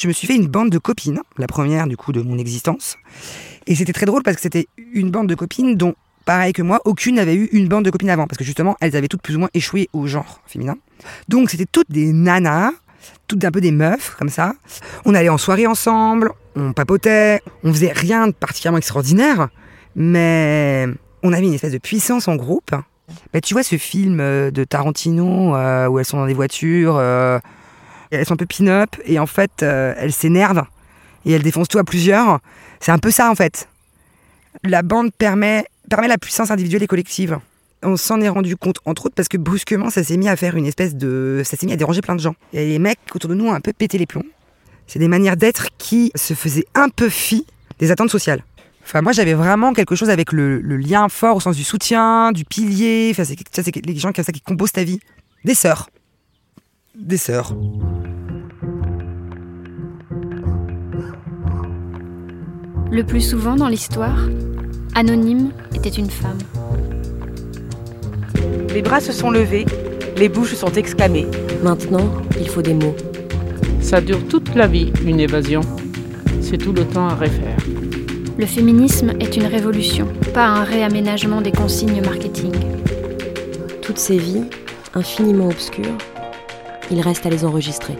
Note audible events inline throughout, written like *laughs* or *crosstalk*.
Je me suis fait une bande de copines, la première du coup de mon existence. Et c'était très drôle parce que c'était une bande de copines dont, pareil que moi, aucune n'avait eu une bande de copines avant. Parce que justement, elles avaient toutes plus ou moins échoué au genre féminin. Donc c'était toutes des nanas, toutes un peu des meufs, comme ça. On allait en soirée ensemble, on papotait, on faisait rien de particulièrement extraordinaire, mais on avait une espèce de puissance en groupe. Tu vois ce film euh, de Tarantino euh, où elles sont dans des voitures, euh, elles sont un peu pin-up et en fait elles s'énervent et elles défoncent tout à plusieurs. C'est un peu ça en fait. La bande permet, permet la puissance individuelle et collective. On s'en est rendu compte entre autres parce que brusquement ça s'est mis à faire une espèce de... ça s'est mis à déranger plein de gens. Et les mecs autour de nous ont un peu pété les plombs. C'est des manières d'être qui se faisaient un peu fi des attentes sociales. Enfin, moi, j'avais vraiment quelque chose avec le, lien fort au sens du soutien, du pilier. Enfin, c'est les gens comme ça qui composent ta vie. Des sœurs. Des sœurs. Le plus souvent dans l'histoire, Anonyme était une femme. Les bras se sont levés, les bouches sont exclamées. Maintenant, il faut des mots. Ça dure toute la vie, une évasion. C'est tout le temps à refaire. Le féminisme est une révolution, pas un réaménagement des consignes marketing. Toutes ces vies, infiniment obscures, il reste à les enregistrer.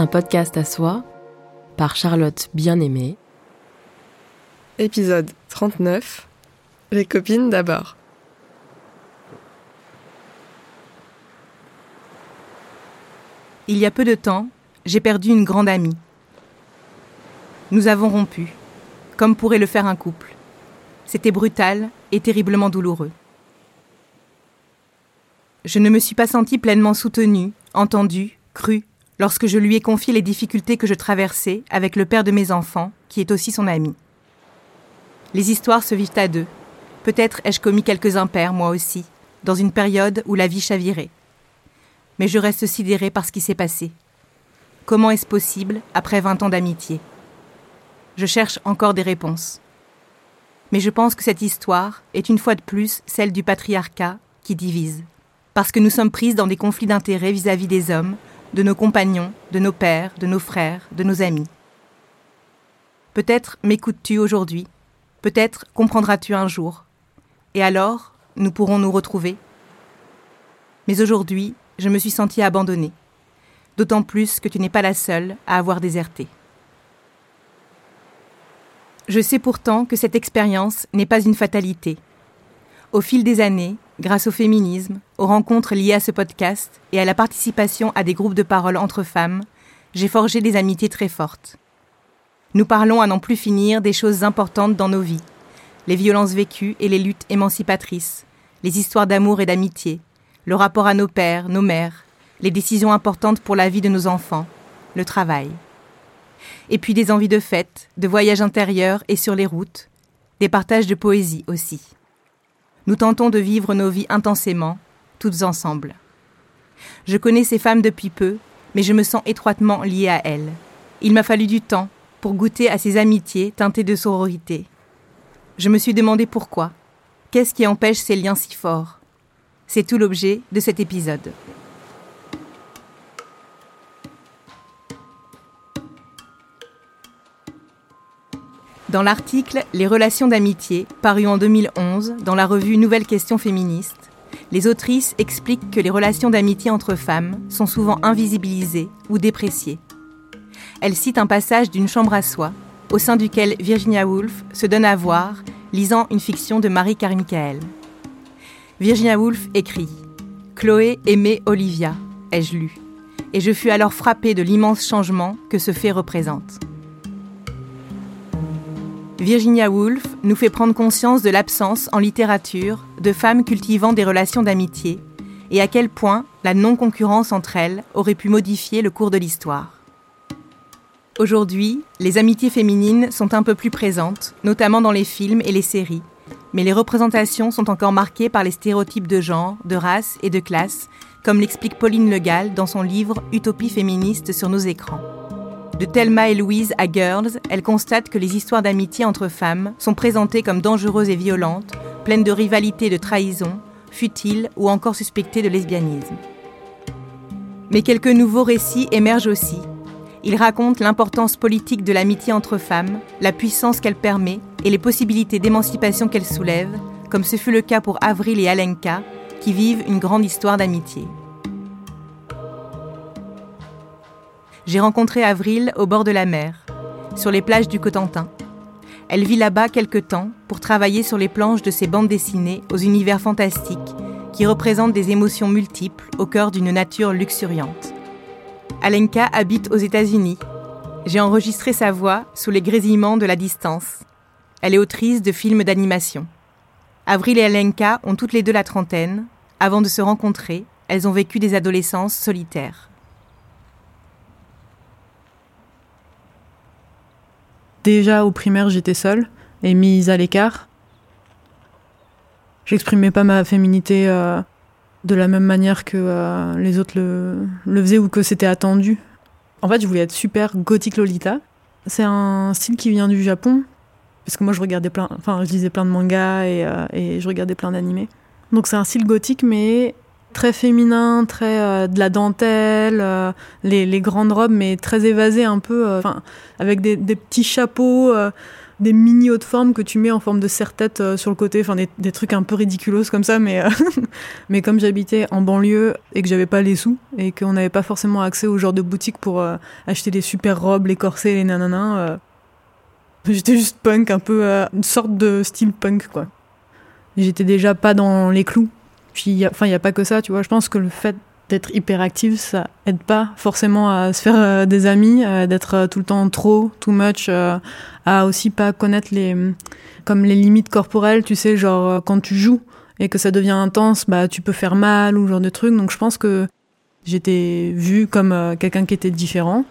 Un podcast à soi par Charlotte Bien-Aimée. Épisode 39 Les copines d'abord. Il y a peu de temps, j'ai perdu une grande amie. Nous avons rompu, comme pourrait le faire un couple. C'était brutal et terriblement douloureux. Je ne me suis pas sentie pleinement soutenue, entendue, crue, lorsque je lui ai confié les difficultés que je traversais avec le père de mes enfants, qui est aussi son ami. Les histoires se vivent à deux. Peut-être ai-je commis quelques impairs, moi aussi, dans une période où la vie chavirait. Mais je reste sidérée par ce qui s'est passé. Comment est-ce possible après 20 ans d'amitié? Je cherche encore des réponses. Mais je pense que cette histoire est une fois de plus celle du patriarcat qui divise. Parce que nous sommes prises dans des conflits d'intérêts vis-à-vis des hommes, de nos compagnons, de nos pères, de nos frères, de nos amis. Peut-être m'écoutes-tu aujourd'hui, peut-être comprendras-tu un jour. Et alors, nous pourrons nous retrouver. Mais aujourd'hui, je me suis sentie abandonnée d'autant plus que tu n'es pas la seule à avoir déserté. Je sais pourtant que cette expérience n'est pas une fatalité. Au fil des années, grâce au féminisme, aux rencontres liées à ce podcast et à la participation à des groupes de parole entre femmes, j'ai forgé des amitiés très fortes. Nous parlons à n'en plus finir des choses importantes dans nos vies, les violences vécues et les luttes émancipatrices, les histoires d'amour et d'amitié, le rapport à nos pères, nos mères, les décisions importantes pour la vie de nos enfants, le travail. Et puis des envies de fête, de voyages intérieurs et sur les routes, des partages de poésie aussi. Nous tentons de vivre nos vies intensément, toutes ensemble. Je connais ces femmes depuis peu, mais je me sens étroitement liée à elles. Il m'a fallu du temps pour goûter à ces amitiés teintées de sororité. Je me suis demandé pourquoi. Qu'est-ce qui empêche ces liens si forts? C'est tout l'objet de cet épisode. Dans l'article Les relations d'amitié, paru en 2011 dans la revue Nouvelle Question féministe, les autrices expliquent que les relations d'amitié entre femmes sont souvent invisibilisées ou dépréciées. Elles citent un passage d'une chambre à soi, au sein duquel Virginia Woolf se donne à voir, lisant une fiction de Marie Carmichael. Virginia Woolf écrit Chloé aimait Olivia, ai-je lu, et je fus alors frappée de l'immense changement que ce fait représente. Virginia Woolf nous fait prendre conscience de l'absence en littérature de femmes cultivant des relations d'amitié et à quel point la non-concurrence entre elles aurait pu modifier le cours de l'histoire. Aujourd'hui, les amitiés féminines sont un peu plus présentes, notamment dans les films et les séries, mais les représentations sont encore marquées par les stéréotypes de genre, de race et de classe, comme l'explique Pauline Le Gall dans son livre Utopie féministe sur nos écrans. De Thelma et Louise à Girls, elle constate que les histoires d'amitié entre femmes sont présentées comme dangereuses et violentes, pleines de rivalité et de trahison, futiles ou encore suspectées de lesbianisme. Mais quelques nouveaux récits émergent aussi. Ils racontent l'importance politique de l'amitié entre femmes, la puissance qu'elle permet et les possibilités d'émancipation qu'elle soulève, comme ce fut le cas pour Avril et Alenka, qui vivent une grande histoire d'amitié. J'ai rencontré Avril au bord de la mer, sur les plages du Cotentin. Elle vit là-bas quelque temps pour travailler sur les planches de ses bandes dessinées aux univers fantastiques qui représentent des émotions multiples au cœur d'une nature luxuriante. Alenka habite aux États-Unis. J'ai enregistré sa voix sous les grésillements de la distance. Elle est autrice de films d'animation. Avril et Alenka ont toutes les deux la trentaine. Avant de se rencontrer, elles ont vécu des adolescences solitaires. Déjà au primaire, j'étais seule et mise à l'écart. J'exprimais pas ma féminité euh, de la même manière que euh, les autres le, faisaient ou que c'était attendu. En fait, je voulais être super gothique Lolita. C'est un style qui vient du Japon, parce que moi je regardais plein, enfin je lisais plein de mangas et, euh, et je regardais plein d'animés. Donc c'est un style gothique, mais très féminin, très euh, de la dentelle, euh, les, grandes robes, mais très évasées un peu, euh, enfin avec des, petits chapeaux, des mini hautes formes que tu mets en forme de serre-tête sur le côté, enfin des, des, trucs un peu ridiculos comme ça, mais *laughs* mais comme j'habitais en banlieue et que j'avais pas les sous et qu'on n'avait pas forcément accès au genre de boutique pour acheter les super robes, les corsets, les nananas, j'étais juste punk, un peu une sorte de style punk quoi. J'étais déjà pas dans les clous puis, enfin, il n'y a pas que ça, tu vois. Je pense que le fait d'être hyperactive, ça aide pas forcément à se faire euh, des amis, euh, d'être euh, tout le temps trop, too much, à aussi pas connaître les, comme les limites corporelles, tu sais, genre quand tu joues et que ça devient intense, bah tu peux faire mal ou genre de trucs. Donc je pense que j'étais vue comme quelqu'un qui était différent.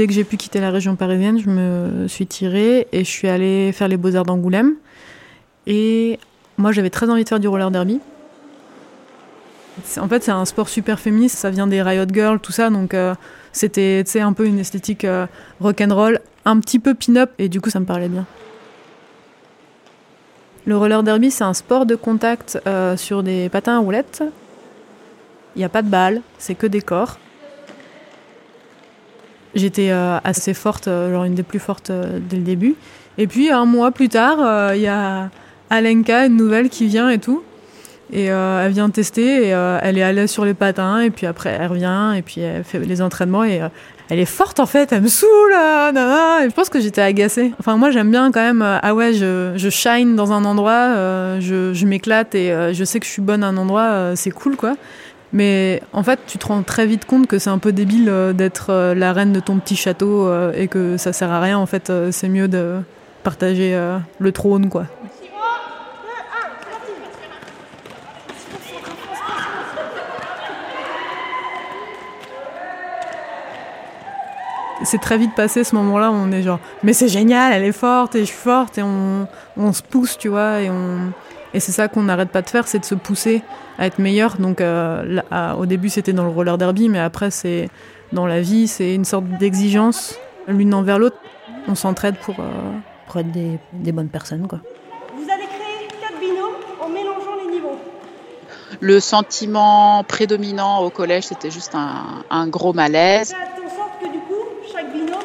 Dès que j'ai pu quitter la région parisienne, je me suis tirée et je suis allée faire les beaux-arts d'Angoulême. Et moi, j'avais très envie de faire du roller derby. En fait, c'est un sport super féministe, ça vient des Riot Girls, tout ça, donc euh, c'était un peu une esthétique euh, rock'n'roll, un petit peu pin-up, et du coup, ça me parlait bien. Le roller derby, c'est un sport de contact euh, sur des patins à roulettes. Il n'y a pas de balles, c'est que des corps. J'étais euh, assez forte, euh, genre une des plus fortes euh, dès le début. Et puis un mois plus tard, il y a Alenka, une nouvelle qui vient et tout. Et elle vient tester et elle est à l'aise sur les patins. Et puis après, elle revient et puis elle fait les entraînements et elle est forte en fait, elle me saoule. Et je pense que j'étais agacée. Enfin, moi j'aime bien quand même. ah ouais, je, shine dans un endroit, je, je m'éclate et je sais que je suis bonne à un endroit, c'est cool quoi. Mais en fait, tu te rends très vite compte que c'est un peu débile euh, d'être euh, la reine de ton petit château euh, et que ça sert à rien. En fait, c'est mieux de partager le trône, quoi. c'est très vite passé ce moment-là où on est genre mais c'est génial elle est forte et je suis forte et on, se pousse tu vois et c'est ça qu'on n'arrête pas de faire, c'est de se pousser à être meilleur. Donc euh, là, au début c'était dans le roller derby, mais après c'est dans la vie, c'est une sorte d'exigence l'une envers l'autre. On s'entraide pour, euh, pour être des, des, bonnes personnes. Quoi. Vous allez créer quatre binômes en mélangeant les niveaux. Le sentiment prédominant au collège, c'était juste un, un gros malaise. Faites en sorte que du coup, chaque binôme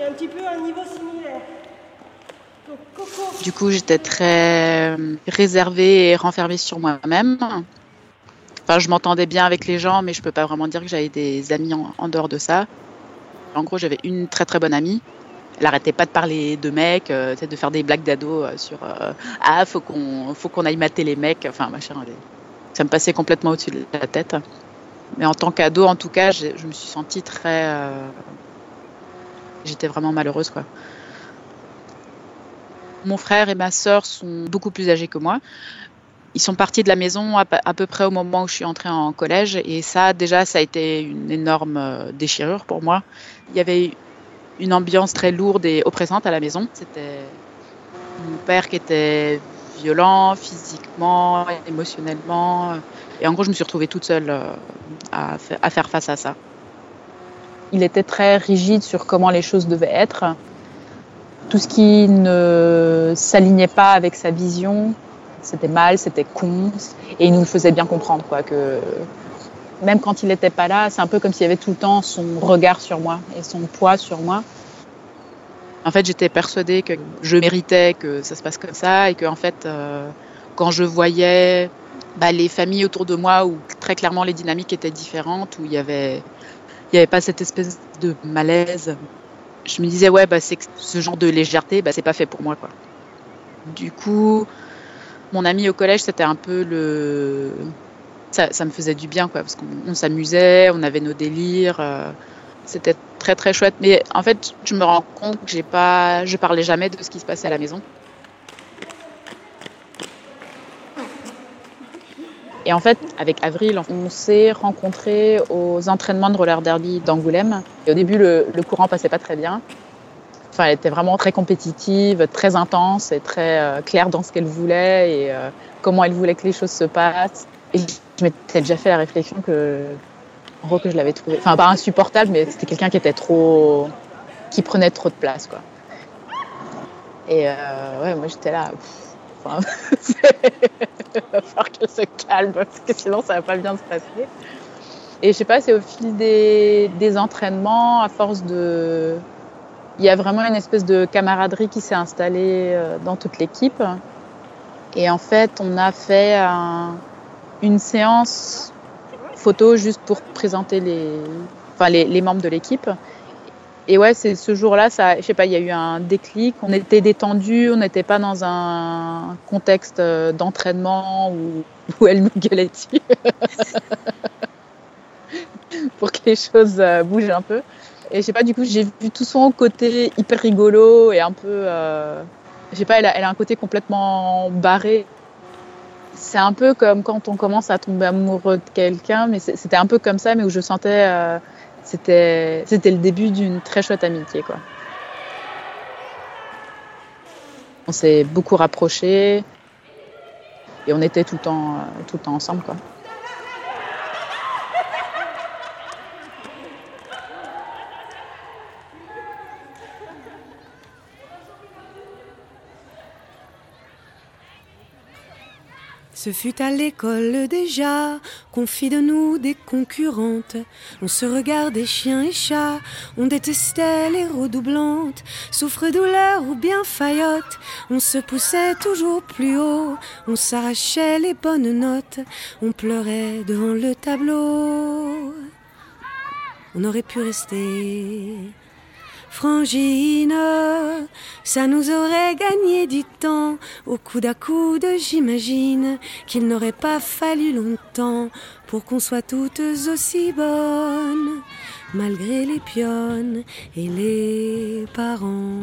ait un petit peu un niveau similaire. Du coup, j'étais très réservée et renfermée sur moi-même. Enfin, je m'entendais bien avec les gens, mais je peux pas vraiment dire que j'avais des amis en, dehors de ça. En gros, j'avais une très très bonne amie. Elle arrêtait pas de parler de mecs, euh, de faire des blagues d'ado euh, sur euh, ah faut qu'on faut qu'on aille mater les mecs. Enfin, machin, ça me passait complètement au-dessus de la tête. Mais en tant qu'ado, en tout cas, je me suis sentie très, j'étais vraiment malheureuse quoi. Mon frère et ma sœur sont beaucoup plus âgés que moi. Ils sont partis de la maison à, peu près au moment où je suis entrée en collège et ça déjà ça a été une énorme euh, déchirure pour moi. Il y avait une ambiance très lourde et oppressante à la maison. C'était mon père qui était violent physiquement, émotionnellement et en gros je me suis retrouvée toute seule euh, à faire face à ça. Il était très rigide sur comment les choses devaient être tout ce qui ne s'alignait pas avec sa vision c'était mal, c'était con, et il nous le faisait bien comprendre, quoi, que même quand il n'était pas là, c'est un peu comme s'il y avait tout le temps son regard sur moi et son poids sur moi. En fait, j'étais persuadée que je méritais que ça se passe comme ça et que, en fait, euh, quand je voyais bah, les familles autour de moi où très clairement les dynamiques étaient différentes, où il y avait, y avait pas cette espèce de malaise, je me disais ouais, bah, c'est ce genre de légèreté, bah, c'est pas fait pour moi, quoi. Du coup, mon ami au collège, c'était un peu le, ça, me faisait du bien, quoi, parce qu'on s'amusait, on avait nos délires. Euh, c'était très très chouette. Mais en fait, je me rends compte que j'ai pas, je parlais jamais de ce qui se passait à la maison. Et en fait, avec Avril, on s'est rencontrés aux entraînements de roller derby d'Angoulême. Et au début, le, le, courant passait pas très bien. Elle était vraiment très compétitive, très intense et très euh, claire dans ce qu'elle voulait et euh, comment elle voulait que les choses se passent. Et je m'étais déjà fait la réflexion que que je l'avais trouvé, enfin pas insupportable, mais c'était quelqu'un qui était trop, qui prenait trop de place, quoi. Et euh, ouais, moi j'étais là. Il *laughs* va falloir qu'elle se calme parce que sinon ça va pas bien se passer. Et je sais pas, c'est au fil des entraînements, à force de, il y a vraiment une espèce de camaraderie qui s'est installée euh, dans toute l'équipe. Et en fait, on a fait un, une séance photo juste pour présenter les, enfin les, membres de l'équipe. Et ouais, c'est ce jour-là, ça, je sais pas, il y a eu un déclic. On était détendu, on n'était pas dans un contexte euh, d'entraînement où, *laughs* où elle nous gueulait *laughs* pour que les choses euh, bougent un peu. Et je pas, du coup, j'ai vu tout son côté hyper rigolo et un peu, euh, je sais pas, elle a, un côté complètement barré c'est un peu comme quand on commence à tomber amoureux de quelqu'un, mais c'était un peu comme ça, mais où je sentais, euh, c'était, le début d'une très chouette amitié, quoi. On s'est beaucoup rapprochés et on était tout le temps, tout le temps ensemble, quoi. Ce fut à l'école déjà qu'on fit de nous des concurrentes. On se regardait chiens et chats, on détestait les redoublantes. Souffre-douleur ou bien faillotte, on se poussait toujours plus haut, on s'arrachait les bonnes notes, on pleurait devant le tableau. On aurait pu rester Frangine, ça nous aurait gagné du temps. Au coude à coude, j'imagine qu'il n'aurait pas fallu longtemps pour qu'on soit toutes aussi bonnes, malgré les pionnes et les parents.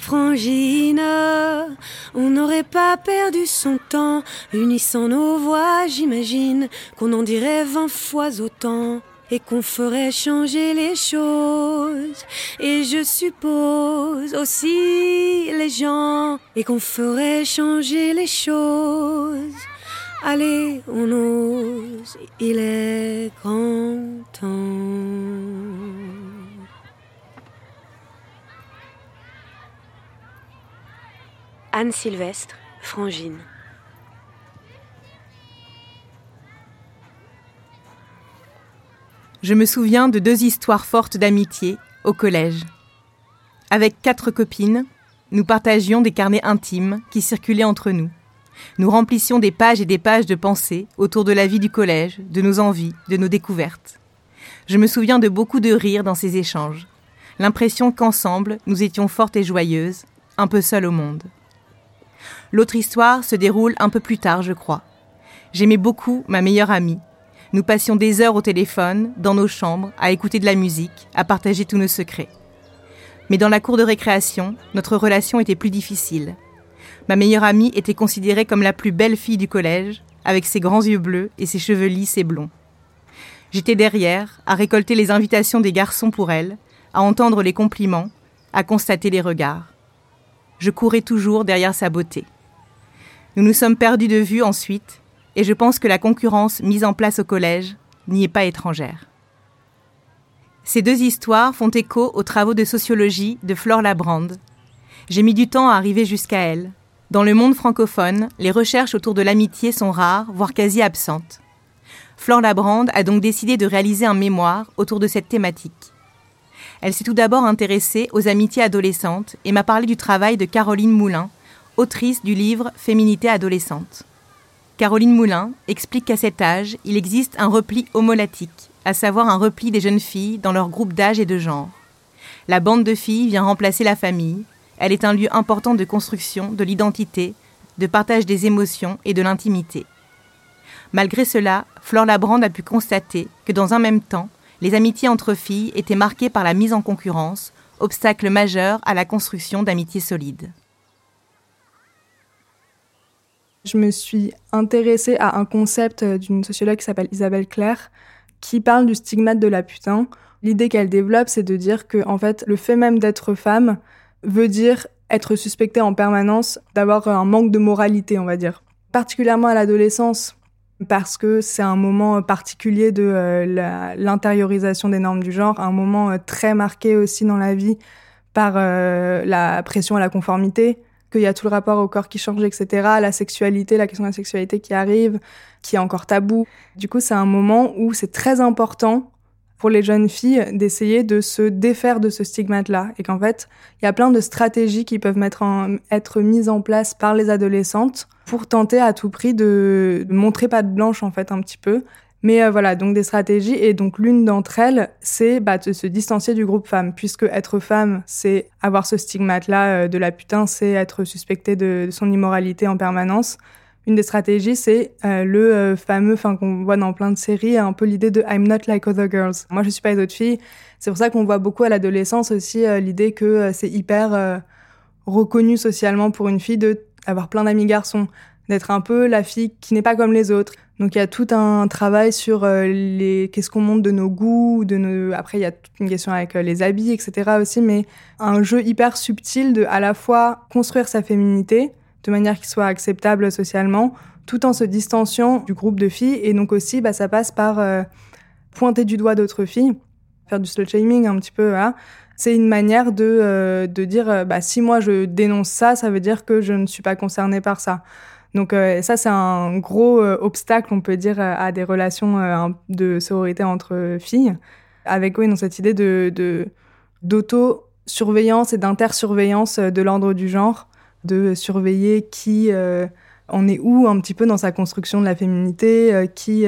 Frangine, on n'aurait pas perdu son temps, unissant nos voix, j'imagine qu'on en dirait vingt fois autant et qu'on ferait changer les choses. Et je suppose aussi les gens et qu'on ferait changer les choses. Allez, on ose, il est grand temps. Anne Sylvestre, Frangine. Je me souviens de deux histoires fortes d'amitié au collège. Avec quatre copines, nous partagions des carnets intimes qui circulaient entre nous. Nous remplissions des pages et des pages de pensées autour de la vie du collège, de nos envies, de nos découvertes. Je me souviens de beaucoup de rires dans ces échanges, l'impression qu'ensemble nous étions fortes et joyeuses, un peu seules au monde. L'autre histoire se déroule un peu plus tard, je crois. J'aimais beaucoup ma meilleure amie. Nous passions des heures au téléphone, dans nos chambres, à écouter de la musique, à partager tous nos secrets. Mais dans la cour de récréation, notre relation était plus difficile. Ma meilleure amie était considérée comme la plus belle fille du collège, avec ses grands yeux bleus et ses cheveux lisses et blonds. J'étais derrière, à récolter les invitations des garçons pour elle, à entendre les compliments, à constater les regards. Je courais toujours derrière sa beauté. Nous nous sommes perdus de vue ensuite, et je pense que la concurrence mise en place au collège n'y est pas étrangère. Ces deux histoires font écho aux travaux de sociologie de Flore Labrande. J'ai mis du temps à arriver jusqu'à elle. Dans le monde francophone, les recherches autour de l'amitié sont rares, voire quasi absentes. Flore Labrande a donc décidé de réaliser un mémoire autour de cette thématique. Elle s'est tout d'abord intéressée aux amitiés adolescentes et m'a parlé du travail de Caroline Moulin, autrice du livre Féminité adolescente. Caroline Moulin explique qu'à cet âge, il existe un repli homolatique, à savoir un repli des jeunes filles dans leur groupe d'âge et de genre. La bande de filles vient remplacer la famille, elle est un lieu important de construction de l'identité, de partage des émotions et de l'intimité. Malgré cela, Flore Labrande a pu constater que dans un même temps, les amitiés entre filles étaient marquées par la mise en concurrence, obstacle majeur à la construction d'amitiés solides. Je me suis intéressée à un concept d'une sociologue qui s'appelle Isabelle Claire, qui parle du stigmate de la putain. L'idée qu'elle développe, c'est de dire que, en fait, le fait même d'être femme veut dire être suspectée en permanence, d'avoir un manque de moralité, on va dire. Particulièrement à l'adolescence, parce que c'est un moment particulier de euh, l'intériorisation des normes du genre, un moment euh, très marqué aussi dans la vie par euh, la pression à la conformité, qu'il y a tout le rapport au corps qui change, etc., la sexualité, la question de la sexualité qui arrive, qui est encore tabou. Du coup, c'est un moment où c'est très important pour les jeunes filles d'essayer de se défaire de ce stigmate-là. Et qu'en fait, il y a plein de stratégies qui peuvent mettre être mises en place par les adolescentes pour tenter à tout prix de, montrer patte blanche, en fait, un petit peu. Mais euh, voilà, donc des stratégies. Et donc l'une d'entre elles, c'est bah, de se distancier du groupe femme, puisque être femme, c'est avoir ce stigmate-là euh, de la putain, c'est être suspecté de, son immoralité en permanence. Une des stratégies, c'est euh, le fameux, enfin qu'on voit dans plein de séries, un peu l'idée de I'm not like other girls. Moi, je suis pas les autres filles. C'est pour ça qu'on voit beaucoup à l'adolescence aussi l'idée que c'est hyper reconnu socialement pour une fille de avoir plein d'amis garçons, d'être un peu la fille qui n'est pas comme les autres. Donc il y a tout un travail sur euh, les qu'est-ce qu'on montre de nos goûts, de nos après il y a toute une question avec euh, les habits etc aussi, mais un jeu hyper subtil de à la fois construire sa féminité de manière qui soit acceptable socialement, tout en se distanciant du groupe de filles et donc aussi bah, ça passe par euh, pointer du doigt d'autres filles, faire du slut shaming un petit peu voilà. C'est une manière de, de dire bah, si moi je dénonce ça, ça veut dire que je ne suis pas concernée par ça. Donc euh, ça, c'est un gros euh, obstacle, on peut dire, à des relations euh, de sororité entre filles, avec oui, dans cette idée d'auto-surveillance et d'inter-surveillance de l'ordre du genre, de surveiller qui on est où un petit peu dans sa construction de la féminité, qui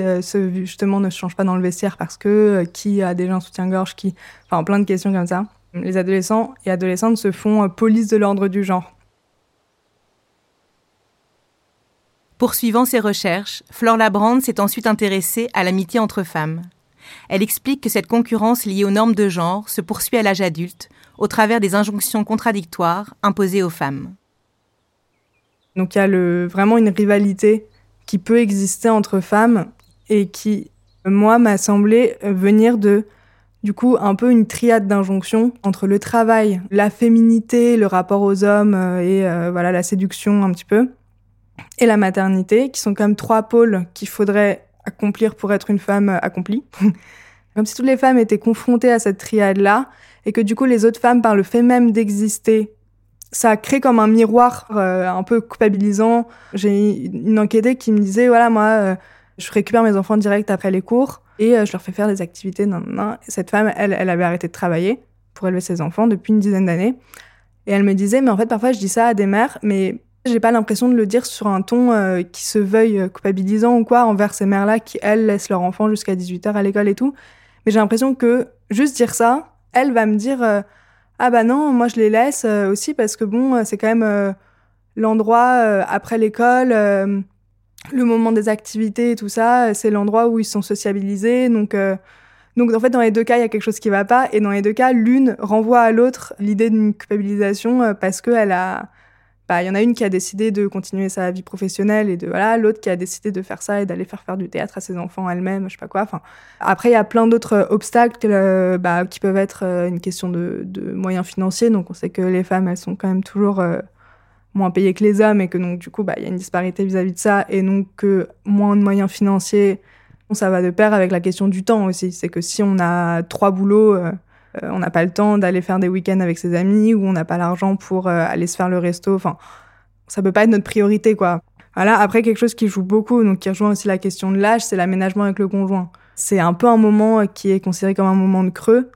justement ne se change pas dans le vestiaire parce que, qui a déjà un soutien-gorge, qui, enfin plein de questions comme ça. Les adolescents et adolescentes se font police de l'ordre du genre. Poursuivant ses recherches, Flore Labrande s'est ensuite intéressée à l'amitié entre femmes. Elle explique que cette concurrence liée aux normes de genre se poursuit à l'âge adulte, au travers des injonctions contradictoires imposées aux femmes. Donc il y a vraiment une rivalité qui peut exister entre femmes et qui, moi, m'a semblé venir de, du coup, un peu une triade d'injonctions entre le travail, la féminité, le rapport aux hommes euh, et euh, voilà la séduction un petit peu, et la maternité, qui sont comme trois pôles qu'il faudrait accomplir pour être une femme accomplie. *laughs* comme si toutes les femmes étaient confrontées à cette triade-là, et que du coup les autres femmes, par le fait même d'exister, ça crée comme un miroir euh, un peu culpabilisant. J'ai une enquêtée qui me disait, voilà, moi, euh, je récupère mes enfants direct après les cours, et euh, je leur fais faire des activités. Non, non. Cette femme, elle, elle avait arrêté de travailler pour élever ses enfants depuis une dizaine d'années. Et elle me disait, mais en fait, parfois, je dis ça à des mères, mais j'ai pas l'impression de le dire sur un ton euh, qui se veuille euh, culpabilisant ou quoi envers ces mères-là qui, elles, laissent leur enfant jusqu'à 18h à l'école et tout. Mais j'ai l'impression que juste dire ça, elle va me dire euh, Ah bah non, moi je les laisse aussi parce que bon, c'est quand même l'endroit après l'école, le moment des activités et tout ça, c'est l'endroit où ils sont sociabilisés. Donc, donc en fait, dans les deux cas, il y a quelque chose qui va pas. Et dans les deux cas, l'une renvoie à l'autre l'idée d'une culpabilisation parce qu'elle a bah, y en a une qui a décidé de continuer sa vie professionnelle et de voilà, l'autre qui a décidé de faire ça et d'aller faire faire du théâtre à ses enfants elle-même, je sais pas quoi. Enfin, après, il y a plein d'autres obstacles euh, bah, qui peuvent être euh, une question de, moyens financiers. Donc, on sait que les femmes, elles sont quand même toujours euh, moins payées que les hommes et que donc, du coup, bah, il y a une disparité vis-à-vis de ça et donc que moins de moyens financiers, ça va de pair avec la question du temps aussi. C'est que si on a trois boulots, euh, on n'a pas le temps d'aller faire des week-ends avec ses amis ou on n'a pas l'argent pour euh, aller se faire le resto. Enfin, ça peut pas être notre priorité, quoi. Voilà. Après, quelque chose qui joue beaucoup, donc qui rejoint aussi la question de l'âge, c'est l'aménagement avec le conjoint. C'est un peu un moment qui est considéré comme un moment de creux.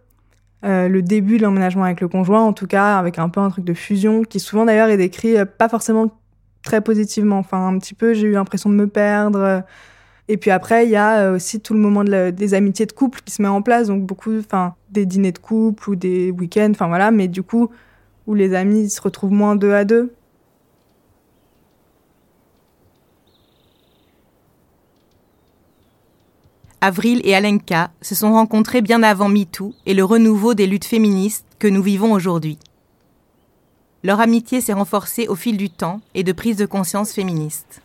Euh, le début de l'emménagement avec le conjoint, en tout cas, avec un peu un truc de fusion, qui souvent d'ailleurs est décrit pas forcément très positivement. Enfin, un petit peu, j'ai eu l'impression de me perdre. Et puis après, il y a euh, aussi tout le moment des amitiés de couple qui se met en place, donc beaucoup, enfin, des dîners de couple ou des week-ends, enfin voilà, mais du coup, où les amis se retrouvent moins deux à deux. Avril et Alenka se sont rencontrés bien avant MeToo et le renouveau des luttes féministes que nous vivons aujourd'hui. Leur amitié s'est renforcée au fil du temps et de prise de conscience féministe.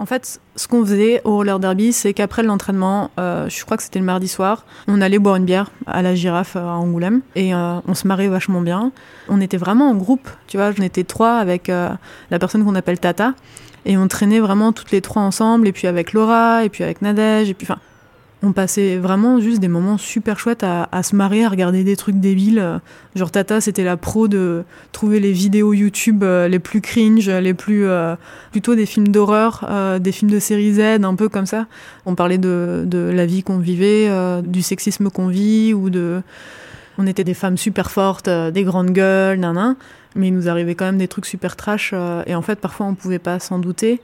En fait, ce qu'on faisait au roller derby, c'est qu'après l'entraînement, euh, je crois que c'était le mardi soir, on allait boire une bière à la girafe euh, à Angoulême. Et euh, on se marrait vachement bien. On était vraiment en groupe, tu vois, j'en étais trois avec la personne qu'on appelle Tata. Et on traînait vraiment toutes les trois ensemble et puis avec Laura et puis avec Nadège et puis enfin on passait vraiment juste des moments super chouettes à, se marrer, à regarder des trucs débiles. Genre Tata, c'était la pro de trouver les vidéos YouTube euh, les plus cringe, les plus euh, plutôt des films d'horreur, euh, des films de série Z, un peu comme ça. On parlait de, la vie qu'on vivait, du sexisme qu'on vit, ou de on était des femmes super fortes, des grandes gueules, nan, mais il nous arrivait quand même des trucs super trash. et en fait, parfois, on pouvait pas s'en douter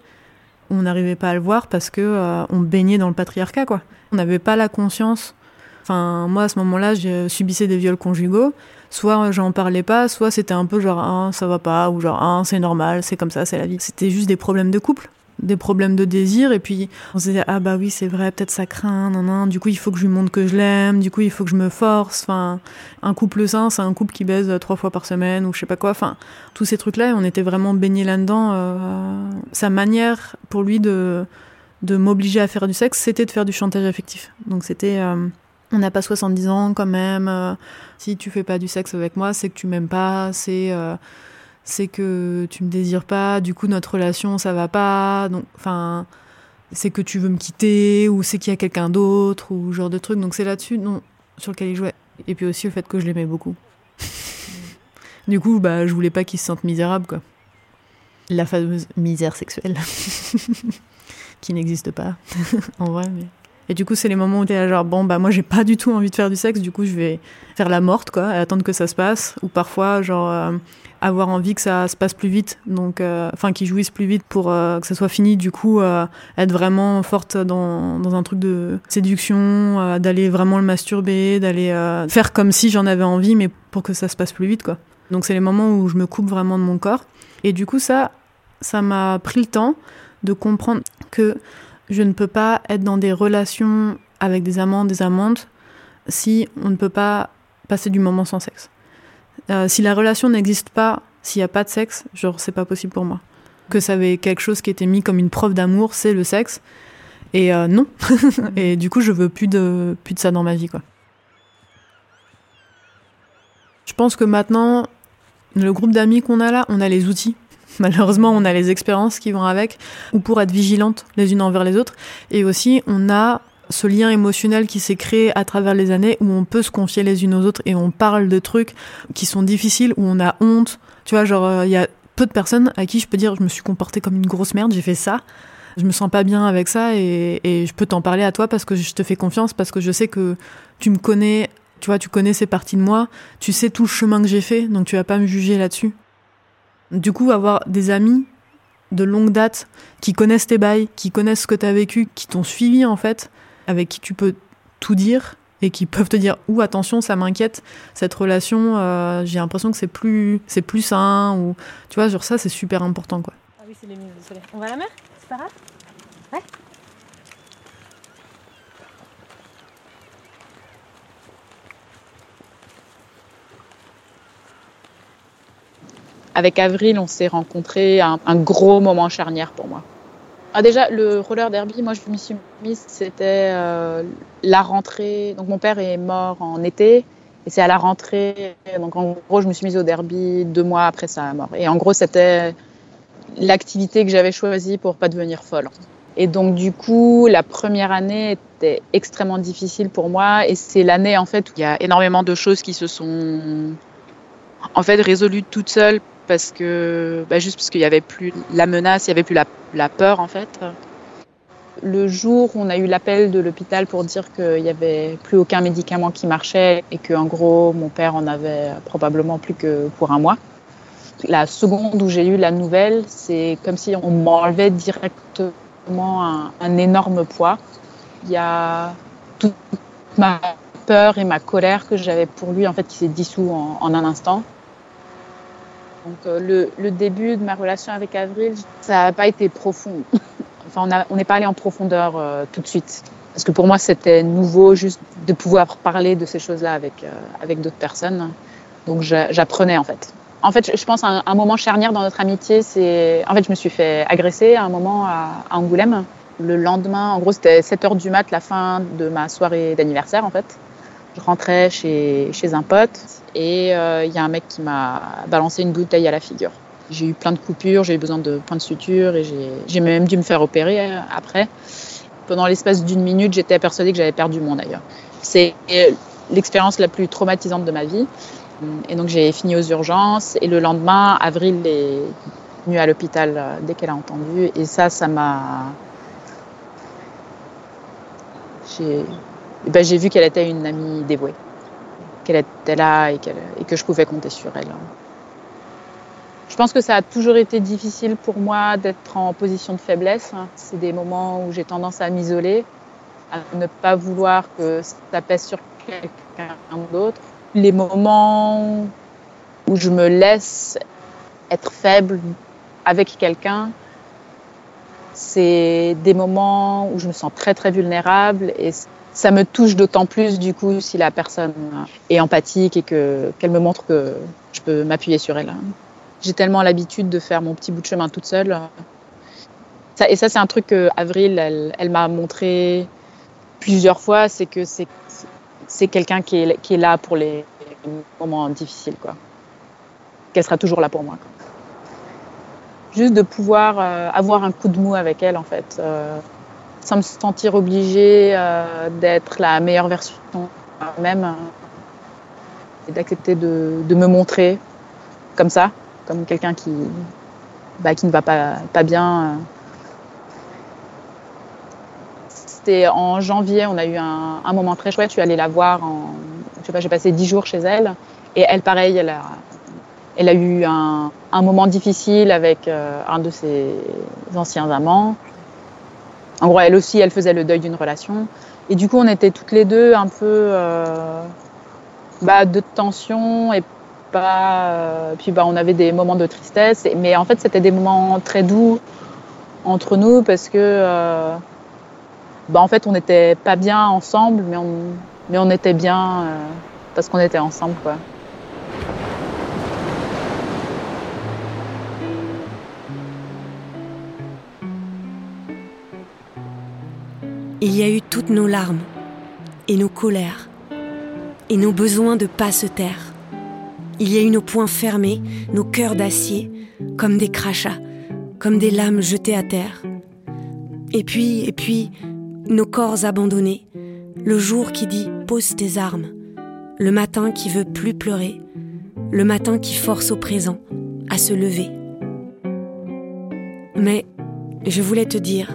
on n'arrivait pas à le voir parce que euh, on baignait dans le patriarcat quoi. On n'avait pas la conscience. Enfin moi à ce moment-là, je subissais des viols conjugaux. Soit j'en parlais pas, soit c'était un peu genre ah, ça va pas ou genre ah, c'est normal, c'est comme ça, c'est la vie. C'était juste des problèmes de couple des problèmes de désir et puis on se disait ah bah oui c'est vrai peut-être ça craint non non du coup il faut que je lui montre que je l'aime du coup il faut que je me force enfin un couple sain c'est un couple qui baise trois fois par semaine ou je sais pas quoi enfin tous ces trucs là on était vraiment baignés là-dedans euh, sa manière pour lui de de m'obliger à faire du sexe c'était de faire du chantage affectif. Donc c'était euh, on n'a pas 70 ans quand même euh, si tu fais pas du sexe avec moi c'est que tu m'aimes pas c'est c'est que tu me désires pas, du coup notre relation ça va pas, donc enfin c'est que tu veux me quitter ou c'est qu'il y a quelqu'un d'autre ou genre de truc. Donc c'est là-dessus non sur lequel il jouait. Et puis aussi le fait que je l'aimais beaucoup. *laughs* du coup bah je voulais pas qu'il se sente misérable quoi. La fameuse misère sexuelle *laughs* qui n'existe pas *laughs* en vrai mais et du coup, c'est les moments où tu es genre, bon, bah, moi, j'ai pas du tout envie de faire du sexe, du coup, je vais faire la morte, quoi, et attendre que ça se passe. Ou parfois, genre, euh, avoir envie que ça se passe plus vite, donc, euh, enfin, qu'ils jouissent plus vite pour euh, que ça soit fini, du coup, être vraiment forte dans, dans un truc de séduction, d'aller vraiment le masturber, d'aller faire comme si j'en avais envie, mais pour que ça se passe plus vite, quoi. Donc, c'est les moments où je me coupe vraiment de mon corps. Et du coup, ça, ça m'a pris le temps de comprendre que je ne peux pas être dans des relations avec des amants, des amantes, si on ne peut pas passer du moment sans sexe. Euh, si la relation n'existe pas, s'il n'y a pas de sexe, genre c'est pas possible pour moi. Que ça avait quelque chose qui était mis comme une preuve d'amour, c'est le sexe. Et euh, non. *laughs* et du coup, je veux plus de, plus de ça dans ma vie, quoi. Je pense que maintenant, le groupe d'amis qu'on a là, on a les outils *laughs* Malheureusement, on a les expériences qui vont avec, ou pour être vigilantes les unes envers les autres. Et aussi, on a ce lien émotionnel qui s'est créé à travers les années où on peut se confier les unes aux autres et on parle de trucs qui sont difficiles, où on a honte. Tu vois, genre, euh, il y a peu de personnes à qui je peux dire je me suis comportée comme une grosse merde, j'ai fait ça. Je me sens pas bien avec ça et, et je peux t'en parler à toi parce que je te fais confiance, parce que je sais que tu me connais, tu vois, tu connais ces parties de moi, tu sais tout le chemin que j'ai fait, donc tu vas pas me juger là-dessus. Du coup, avoir des amis de longue date qui connaissent tes bails, qui connaissent ce que tu as vécu, qui t'ont suivi en fait, avec qui tu peux tout dire et qui peuvent te dire ou attention ça m'inquiète cette relation euh, j'ai l'impression que c'est plus c'est plus sain ou tu vois genre ça c'est super important quoi. Ah oui c'est les mines désolé. On va à la mer? C'est pas grave? Ouais. avec Avril, on s'est rencontrés un, un gros moment charnière pour moi. Ah, déjà, le roller derby, moi, je m'y suis mise, c'était euh, la rentrée. Donc, mon père est mort en été, et c'est à la rentrée. Donc, en gros, je me suis mise au derby deux mois après sa mort. Et en gros, c'était l'activité que j'avais choisie pour pas devenir folle. Et donc, du coup, la première année était extrêmement difficile pour moi. Et c'est l'année, en fait, où il y a énormément de choses qui se sont, en fait, résolues toutes seules parce que, bah, juste parce qu'il n'y avait plus la menace, il n'y avait plus la, peur, en fait. Le jour où on a eu l'appel de l'hôpital pour dire qu'il n'y avait plus aucun médicament qui marchait et qu'en gros, mon père en avait probablement plus que pour un mois. La seconde où j'ai eu la nouvelle, c'est comme si on m'enlevait directement un, énorme poids. Il y a toute ma peur et ma colère que j'avais pour lui en fait qui s'est dissous en, un instant. Donc euh, le, le, début de ma relation avec Avril, ça n'a pas été profond. *laughs* enfin, on n'est pas allé en profondeur euh, tout de suite. Parce que pour moi, c'était nouveau juste de pouvoir parler de ces choses-là avec, euh, avec d'autres personnes. Donc j'apprenais en fait. En fait, je pense un, un moment charnière dans notre amitié, c'est. En fait, je me suis fait agresser à un moment à, Angoulême. Le lendemain, en gros, c'était 7 heures du mat, la fin de ma soirée d'anniversaire, en fait. Je rentrais chez, chez un pote et il euh, y a un mec qui m'a balancé une bouteille à la figure. J'ai eu plein de coupures, j'ai eu besoin de points de suture et j'ai même dû me faire opérer euh, après. Pendant l'espace d'une minute, j'étais persuadée que j'avais perdu mon ailleurs. C'est l'expérience la plus traumatisante de ma vie. Et donc j'ai fini aux urgences et le lendemain, Avril est venue à l'hôpital dès qu'elle a entendu et ça, ça m'a... J'ai ben, vu qu'elle était une amie dévouée, qu'elle était là et, et, que je pouvais compter sur elle. Je pense que ça a toujours été difficile pour moi d'être en position de faiblesse. C'est des moments où j'ai tendance à m'isoler, à ne pas vouloir que ça pèse sur quelqu'un d'autre les moments où je me laisse être faible avec quelqu'un, c'est des moments où je me sens très très vulnérable et ça me touche d'autant plus du coup si la personne est empathique et que qu'elle me montre que je peux m'appuyer sur elle. J'ai tellement l'habitude de faire mon petit bout de chemin toute seule. Ça, et ça c'est un truc que Avril elle, elle m'a montré plusieurs fois, c'est que c'est c'est quelqu'un qui est, qui est là pour les moments difficiles, quoi. Qu'elle sera toujours là pour moi. Quoi. Juste de pouvoir euh, avoir un coup de mou avec elle, en fait, euh, sans me sentir obligée euh, d'être la meilleure version même et d'accepter de, de, me montrer comme ça, comme quelqu'un qui, bah, qui ne va pas, pas bien. C'était en janvier, on a eu un, moment très chouette. Je suis allée la voir en. Je sais pas, j'ai passé dix jours chez elle. Et elle, pareil, elle a, elle a eu un, moment difficile avec euh, un de ses anciens amants. En gros, elle aussi, elle faisait le deuil d'une relation. Et du coup, on était toutes les deux un peu euh, bah, de tension et pas. Euh, puis bah, on avait des moments de tristesse. Mais en fait, c'était des moments très doux entre nous parce que euh, bah, en fait, on n'était pas bien ensemble, mais on, était bien parce qu'on était ensemble. Il y a eu toutes nos larmes et nos colères et nos besoins de pas se taire. Il y a eu nos poings fermés, nos cœurs d'acier, comme des crachats, comme des lames jetées à terre. Et puis, et puis, nos corps abandonnés, le jour qui dit pose tes armes, le matin qui veut plus pleurer, le matin qui force au présent à se lever. Mais je voulais te dire,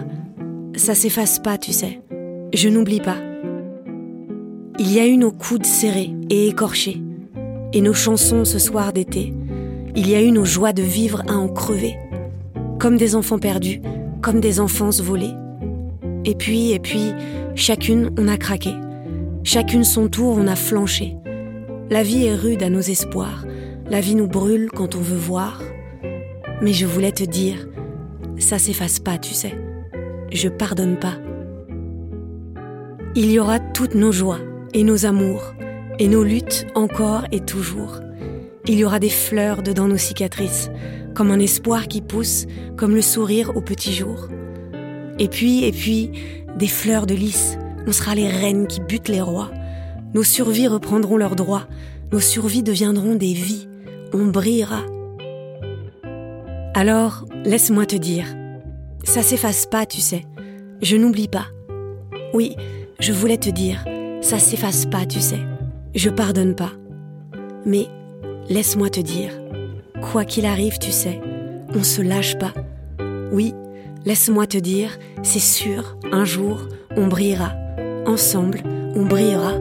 ça s'efface pas, tu sais. Je n'oublie pas. Il y a eu nos coudes serrés et écorchés, et nos chansons ce soir d'été. Il y a eu nos joies de vivre à en crever, comme des enfants perdus, comme des enfants volés. Et puis, et puis, chacune, on a craqué. Chacune son tour, on a flanché. La vie est rude à nos espoirs. La vie nous brûle quand on veut voir. Mais je voulais te dire, ça s'efface pas, tu sais. Je pardonne pas. Il y aura toutes nos joies et nos amours et nos luttes encore et toujours. Il y aura des fleurs dedans nos cicatrices, comme un espoir qui pousse, comme le sourire au petit jour. Et puis, et puis, des fleurs de lys. On sera les reines qui butent les rois. Nos survies reprendront leurs droits. Nos survies deviendront des vies. On brillera. Alors, laisse-moi te dire. Ça s'efface pas, tu sais. Je n'oublie pas. Oui, je voulais te dire. Ça s'efface pas, tu sais. Je pardonne pas. Mais laisse-moi te dire. Quoi qu'il arrive, tu sais, on se lâche pas. Oui, laisse-moi te dire, c'est sûr, un jour, on brillera. Ensemble, on brillera.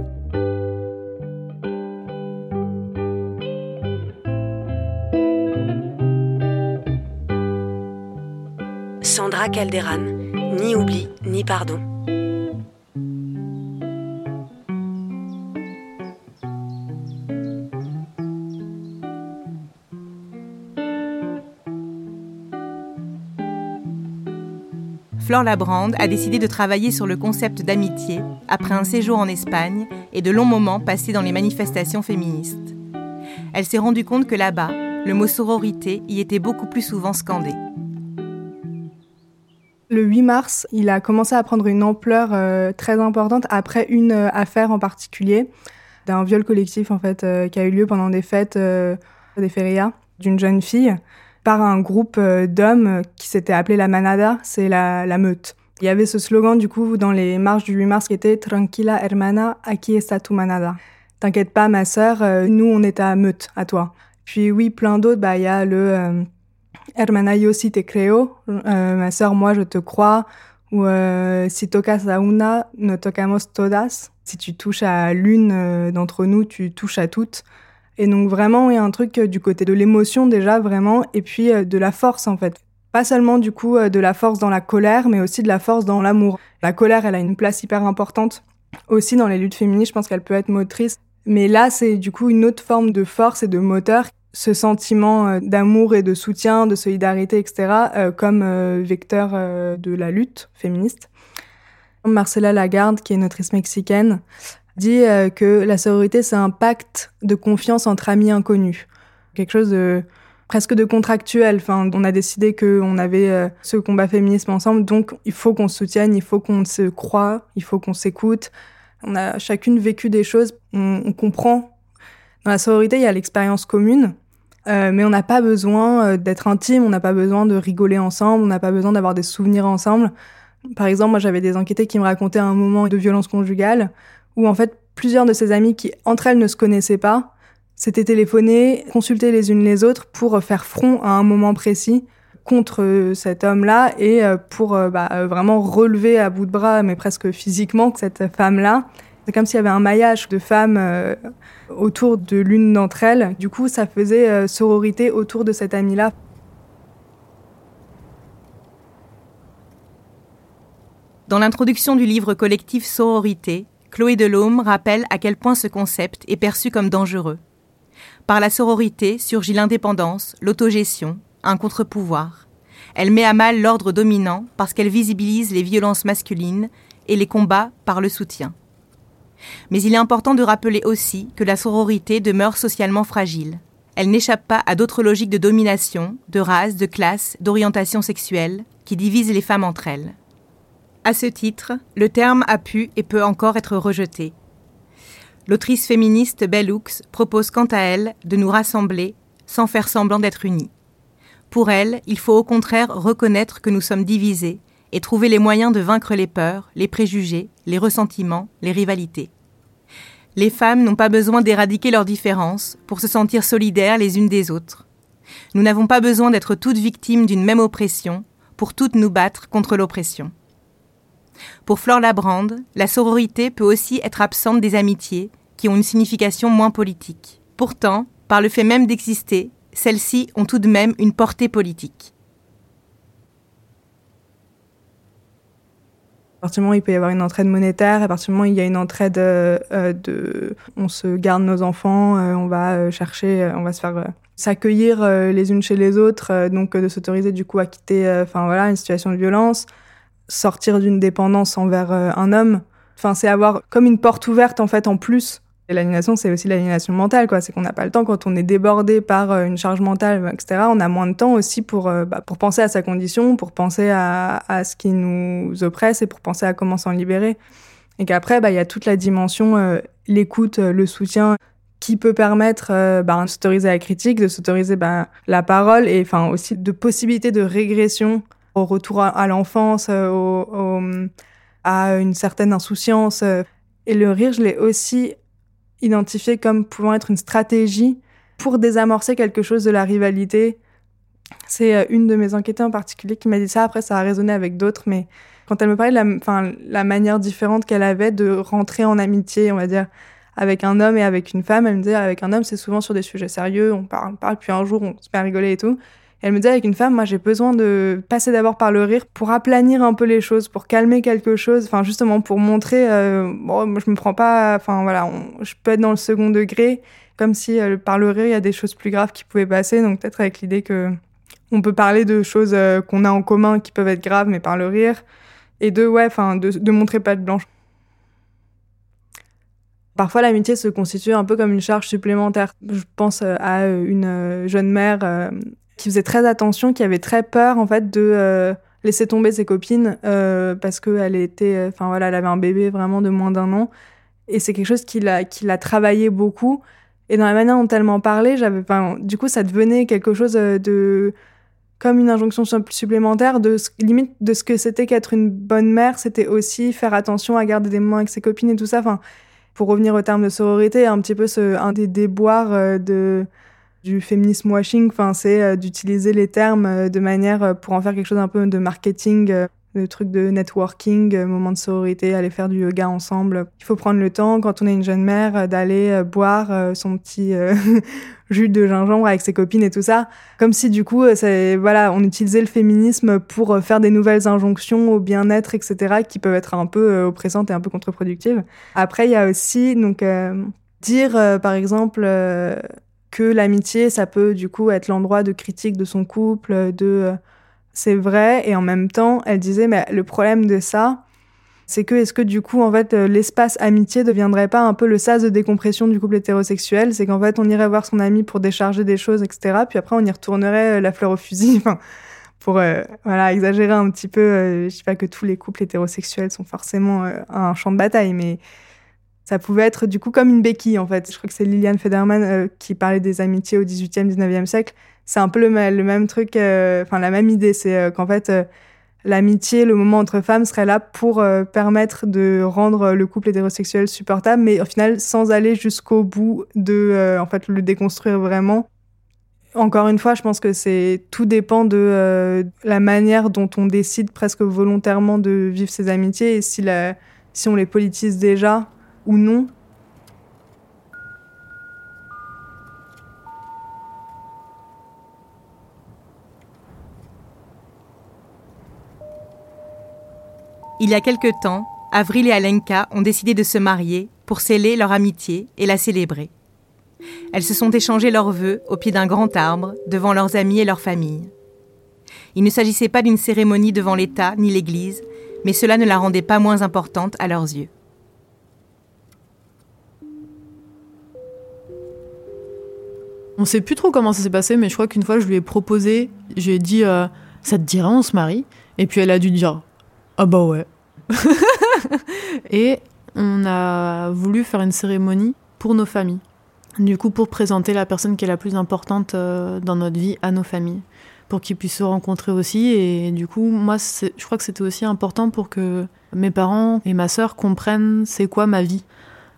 Ni oubli, ni pardon. Flore Labrande a décidé de travailler sur le concept d'amitié après un séjour en Espagne et de longs moments passés dans les manifestations féministes. Elle s'est rendue compte que là-bas, le mot sororité y était beaucoup plus souvent scandé. Le 8 mars, il a commencé à prendre une ampleur euh, très importante après une euh, affaire en particulier d'un viol collectif en fait euh, qui a eu lieu pendant des fêtes des férias d'une jeune fille par un groupe euh, d'hommes qui s'était appelé la Manada, c'est la, la, meute. Il y avait ce slogan du coup dans les marches du 8 mars qui était Tranquila hermana, aquí está tu manada. T'inquiète pas ma sœur, euh, nous on est à meute, à toi. Puis oui, plein d'autres, bah il y a le euh, Hermana yo si te creo, ma sœur moi je te crois, ou si tocas a una, no tocamos todas. Si tu touches à l'une d'entre nous, tu touches à toutes. Et donc vraiment, il y a un truc euh, du côté de l'émotion déjà, vraiment, et puis euh, de la force en fait. Pas seulement du coup euh, de la force dans la colère, mais aussi de la force dans l'amour. La colère, elle a une place hyper importante aussi dans les luttes féministes, je pense qu'elle peut être motrice. Mais là, c'est du coup une autre forme de force et de moteur, ce sentiment d'amour et de soutien, de solidarité, etc., comme vecteur de la lutte féministe. Marcela Lagarde, qui est une autrice mexicaine, dit euh, que la sororité, c'est un pacte de confiance entre amis inconnus. Quelque chose de presque de contractuel. Enfin, on a décidé qu'on avait euh, ce combat féminisme ensemble, donc il faut qu'on se soutienne, il faut qu'on se croie, il faut qu'on s'écoute. On a chacune vécu des choses, on, comprend. Dans la sororité, il y a l'expérience commune, euh, mais on n'a pas besoin d'être intime, on n'a pas besoin de rigoler ensemble, on n'a pas besoin d'avoir des souvenirs ensemble. Par exemple, moi j'avais des enquêtés qui me racontaient un moment de violence conjugale où en fait plusieurs de ses amies qui entre elles ne se connaissaient pas s'étaient téléphonées, consultées les unes les autres pour faire front à un moment précis contre cet homme-là et euh, pour euh, bah, vraiment relever à bout de bras, mais presque physiquement, cette femme-là. C'est comme s'il y avait un maillage de femmes euh, autour de l'une d'entre elles. Du coup, ça faisait sororité autour de cette amie-là. Dans l'introduction du livre collectif Sororité, Chloé Delhomme rappelle à quel point ce concept est perçu comme dangereux. Par la sororité surgit l'indépendance, l'autogestion, un contre-pouvoir. Elle met à mal l'ordre dominant parce qu'elle visibilise les violences masculines et les combats par le soutien. Mais il est important de rappeler aussi que la sororité demeure socialement fragile. Elle n'échappe pas à d'autres logiques de domination, de race, de classe, d'orientation sexuelle, qui divisent les femmes entre elles. À ce titre, le terme a pu et peut encore être rejeté. L'autrice féministe Bellux propose quant à elle de nous rassembler sans faire semblant d'être unis. Pour elle, il faut au contraire reconnaître que nous sommes divisés et trouver les moyens de vaincre les peurs, les préjugés, les ressentiments, les rivalités. Les femmes n'ont pas besoin d'éradiquer leurs différences pour se sentir solidaires les unes des autres. Nous n'avons pas besoin d'être toutes victimes d'une même oppression pour toutes nous battre contre l'oppression. Pour Flore Labrande, la sororité peut aussi être absente des amitiés, qui ont une signification moins politique. Pourtant, par le fait même d'exister, celles-ci ont tout de même une portée politique. À partir du moment où il peut y avoir une entraide monétaire, à partir du moment où il y a une entraide euh, euh, de, on se garde nos enfants, euh, on va chercher, on va se faire s'accueillir les unes chez les autres, donc de s'autoriser du coup à quitter, enfin voilà, une situation de violence sortir d'une dépendance envers un homme. Enfin, c'est avoir comme une porte ouverte en fait en plus Et l'aliénation, c'est aussi l'aliénation mentale, quoi. C'est qu'on n'a pas le temps quand on est débordé par euh, une charge mentale, etc. On a moins de temps aussi pour, euh, bah, pour penser à sa condition, pour penser à, ce qui nous oppresse et pour penser à comment s'en libérer. Et qu'après, bah, il y a toute la dimension, euh, l'écoute, le soutien, qui peut permettre bah, de s'autoriser la critique, de s'autoriser bah, la parole et enfin aussi de possibilités de régression au retour à, l'enfance, à une certaine insouciance. Et le rire, je l'ai aussi identifié comme pouvant être une stratégie pour désamorcer quelque chose de la rivalité. C'est euh, une de mes enquêtées en particulier qui m'a dit ça. Après, ça a résonné avec d'autres, mais quand elle me parlait de la, enfin, la manière différente qu'elle avait de rentrer en amitié, on va dire, avec un homme et avec une femme, elle me disait, avec un homme, c'est souvent sur des sujets sérieux, on parle, on parle, puis un jour, on se met à rigoler et tout elle me dit avec une femme, moi j'ai besoin de passer d'abord par le rire pour aplanir un peu les choses, pour calmer quelque chose, enfin justement pour montrer, euh, bon, je me prends pas, enfin voilà, je peux être dans le second degré, comme si euh, par le rire il y a des choses plus graves qui pouvaient passer, donc peut-être avec l'idée que on peut parler de choses euh, qu'on a en commun qui peuvent être graves, mais par le rire, et de ouais, enfin de, de montrer pas de blanche. Parfois, l'amitié se constitue un peu comme une charge supplémentaire. Je pense à une jeune mère qui faisait très attention, qui avait très peur en fait de euh, laisser tomber ses copines euh, parce qu'elle était, enfin voilà, elle avait un bébé vraiment de moins d'un an. Et c'est quelque chose qui l'a, qui l'a travaillé beaucoup. Et dans la manière dont elle m'en parlait, du coup, ça devenait quelque chose euh, de comme une injonction supplémentaire de limite de ce que c'était qu'être une bonne mère, c'était aussi faire attention à garder des moments avec ses copines et tout ça. Enfin, pour revenir au terme de sororité, un petit peu ce, un des déboires de du féminisme washing, enfin, c'est euh, d'utiliser les termes euh, de manière euh, pour en faire quelque chose un peu de marketing, le truc de networking, moment de sororité, aller faire du yoga ensemble. Il faut prendre le temps, quand on est une jeune mère, d'aller boire son petit *laughs* jus de gingembre avec ses copines et tout ça. Comme si du coup, c'est, voilà, on utilisait le féminisme pour faire des nouvelles injonctions au bien-être, etc., qui peuvent être un peu oppressantes et un peu contre-productives. Après, il y a aussi, donc, dire, par exemple, que l'amitié, ça peut du coup être l'endroit de critique de son couple, de euh, c'est vrai, et en même temps, elle disait, mais le problème de ça, c'est que est-ce que du coup, en fait, euh, l'espace amitié deviendrait pas un peu le sas de décompression du couple hétérosexuel? C'est qu'en fait, on irait voir son ami pour décharger des choses, etc. Puis après, on y retournerait euh, la fleur au fusil, *laughs* pour voilà exagérer un petit peu. je sais pas que tous les couples hétérosexuels sont forcément un champ de bataille, mais ça pouvait être du coup comme une béquille en fait. Je crois que c'est Liliane Federman euh, qui parlait des amitiés au 18e, 19e siècle. C'est un peu le, même truc, euh, enfin la même idée, c'est euh, qu'en fait l'amitié, le moment entre femmes serait là pour permettre de rendre le couple hétérosexuel supportable, mais au final sans aller jusqu'au bout de en fait le déconstruire vraiment. Encore une fois, je pense que c'est tout dépend de la manière dont on décide presque volontairement de vivre ses amitiés et si la si on les politise déjà ou non Il y a quelque temps, Avril et Alenka ont décidé de se marier pour sceller leur amitié et la célébrer. Elles se sont échangées leurs vœux au pied d'un grand arbre, devant leurs amis et leur famille. Il ne s'agissait pas d'une cérémonie devant l'État ni l'Église, mais cela ne la rendait pas moins importante à leurs yeux. On sait plus trop comment ça s'est passé, mais je crois qu'une fois, je lui ai proposé, j'ai dit, euh, ça te dirait, on se marie? Et puis elle a dû dire, ah bah ouais. *laughs* et on a voulu faire une cérémonie pour nos familles. Du coup, pour présenter la personne qui est la plus importante euh, dans notre vie à nos familles, pour qu'ils puissent se rencontrer aussi. Et du coup, moi, je crois que c'était aussi important pour que mes parents et ma sœur comprennent c'est quoi ma vie.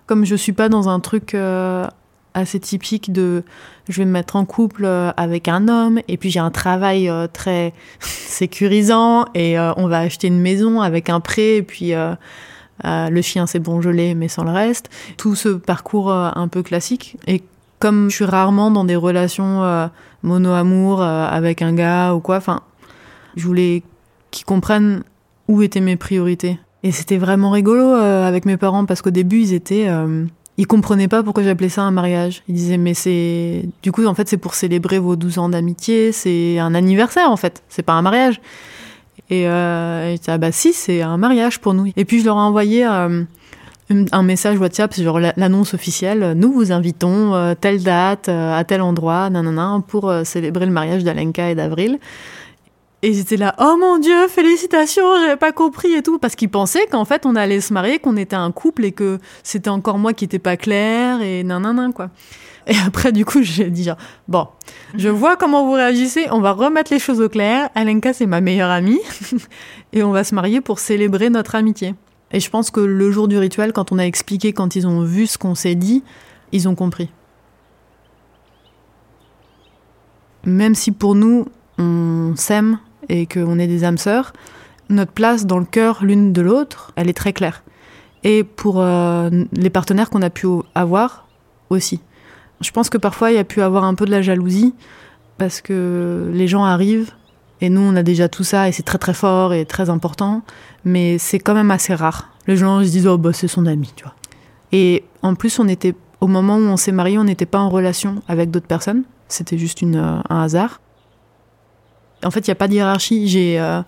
Comme je suis pas dans un truc euh, assez typique de je vais me mettre en couple euh, avec un homme et puis j'ai un travail euh, très *laughs* sécurisant et euh, on va acheter une maison avec un prêt et puis le chien c'est bon je mais sans le reste. Tout ce parcours un peu classique. Et comme je suis rarement dans des relations mono amour avec un gars ou quoi enfin je voulais qu'ils comprennent où étaient mes priorités. Et c'était vraiment rigolo avec mes parents parce qu'au début ils étaient ils comprenaient pas pourquoi j'appelais ça un mariage. Ils disaient mais c'est du coup en fait c'est pour célébrer vos 12 ans d'amitié, c'est un anniversaire en fait, c'est pas un mariage. Et, euh, et ah bah si c'est un mariage pour nous. Et puis je leur ai envoyé euh, un message WhatsApp, genre l'annonce officielle. Nous vous invitons euh, telle date, euh, à tel endroit, nanana, pour euh, célébrer le mariage d'Alenka et d'Avril. Et j'étais là, oh mon dieu, félicitations, j'avais pas compris et tout, parce qu'ils pensaient qu'en fait on allait se marier, qu'on était un couple et que c'était encore moi qui était pas clair et nanana quoi. Et *laughs* après du coup j'ai dit bon, je vois comment vous réagissez, on va remettre les choses au clair. Alenka c'est ma meilleure amie *laughs* et on va se marier pour célébrer notre amitié. Et je pense que le jour du rituel, quand on a expliqué, quand ils ont vu ce qu'on s'est dit, ils ont compris. Même si pour nous, on s'aime et qu'on est des âmes sœurs, notre place dans le cœur l'une de l'autre, elle est très claire. Et pour euh, les partenaires qu'on a pu avoir aussi. Je pense que parfois il y a pu avoir un peu de la jalousie parce que les gens arrivent et nous on a déjà tout ça et c'est très très fort et très important mais c'est quand même assez rare. Les gens se disent oh bah c'est son ami, tu vois. Et en plus on était au moment où on s'est marié, on n'était pas en relation avec d'autres personnes. C'était juste euh, un hasard. En fait, il n'y a pas de hiérarchie. J'ai, euh,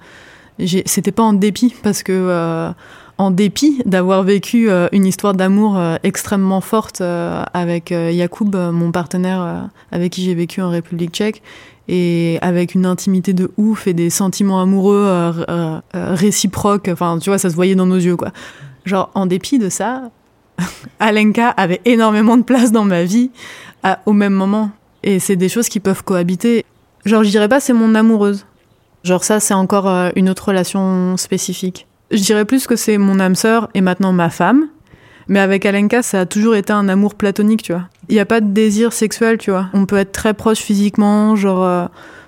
c'était pas en dépit parce que euh, en dépit d'avoir vécu euh, une histoire d'amour extrêmement forte avec Yacoub, mon partenaire avec qui j'ai vécu en République tchèque, et avec une intimité de ouf et des sentiments amoureux réciproques. Enfin, tu vois, ça se voyait dans nos yeux, quoi. Genre, en dépit de ça, *laughs* Alenka avait énormément de place dans ma vie au même moment. Et c'est des choses qui peuvent cohabiter. Genre, je dirais pas c'est mon amoureuse. Genre, ça, c'est encore une autre relation spécifique. Je dirais plus que c'est mon âme sœur et maintenant ma femme. Mais avec Alenka, ça a toujours été un amour platonique, tu vois. Il n'y a pas de désir sexuel, tu vois. On peut être très proche physiquement, genre euh,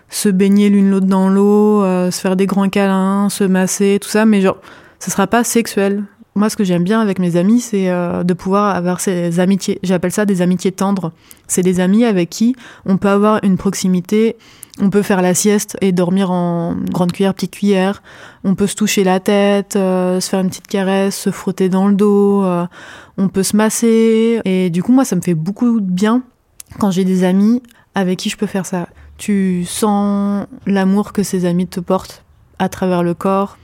se baigner l'une l'autre dans l'eau, euh, se faire des grands câlins, se masser, tout ça, mais genre, ça sera pas sexuel. Moi, ce que j'aime bien avec mes amis, c'est euh, de pouvoir avoir ces amitiés. J'appelle ça des amitiés tendres. C'est des amis avec qui on peut avoir une proximité on peut faire la sieste et dormir en grande cuillère, petite cuillère. On peut se toucher la tête, euh, se faire une petite caresse, se frotter dans le dos. Euh, on peut se masser. Et du coup, moi, ça me fait beaucoup de bien quand j'ai des amis avec qui je peux faire ça. Tu sens l'amour que ces amis te portent à travers le corps.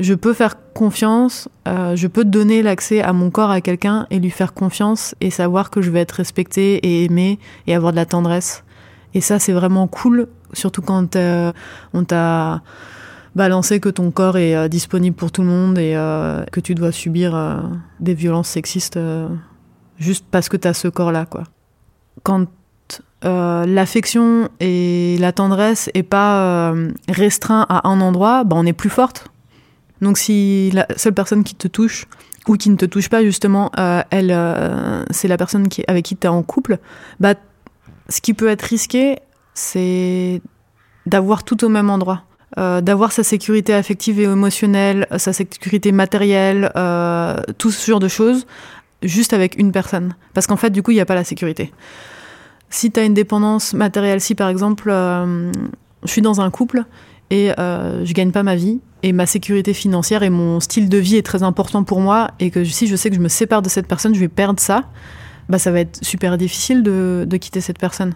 Je peux faire confiance, euh, je peux donner l'accès à mon corps à quelqu'un et lui faire confiance et savoir que je vais être respectée et aimée et avoir de la tendresse. Et ça, c'est vraiment cool surtout quand euh, on t'a balancé que ton corps est euh, disponible pour tout le monde et euh, que tu dois subir des violences sexistes juste parce que tu as ce corps-là. quoi. Quand l'affection et la tendresse est pas restreint à un endroit, bah, on est plus forte. Donc si la seule personne qui te touche ou qui ne te touche pas justement, elle, c'est la personne avec qui tu es en couple, bah, ce qui peut être risqué, c'est d'avoir tout au même endroit. Euh, d'avoir sa sécurité affective et émotionnelle, sa sécurité matérielle, euh, tout ce genre de choses, juste avec une personne. Parce qu'en fait, du coup, il n'y a pas la sécurité. Si tu as une dépendance matérielle, si par exemple, euh, je suis dans un couple et je gagne pas ma vie, et ma sécurité financière et mon style de vie est très important pour moi, et que si je sais que je me sépare de cette personne, je vais perdre ça, bah ça va être super difficile de, quitter cette personne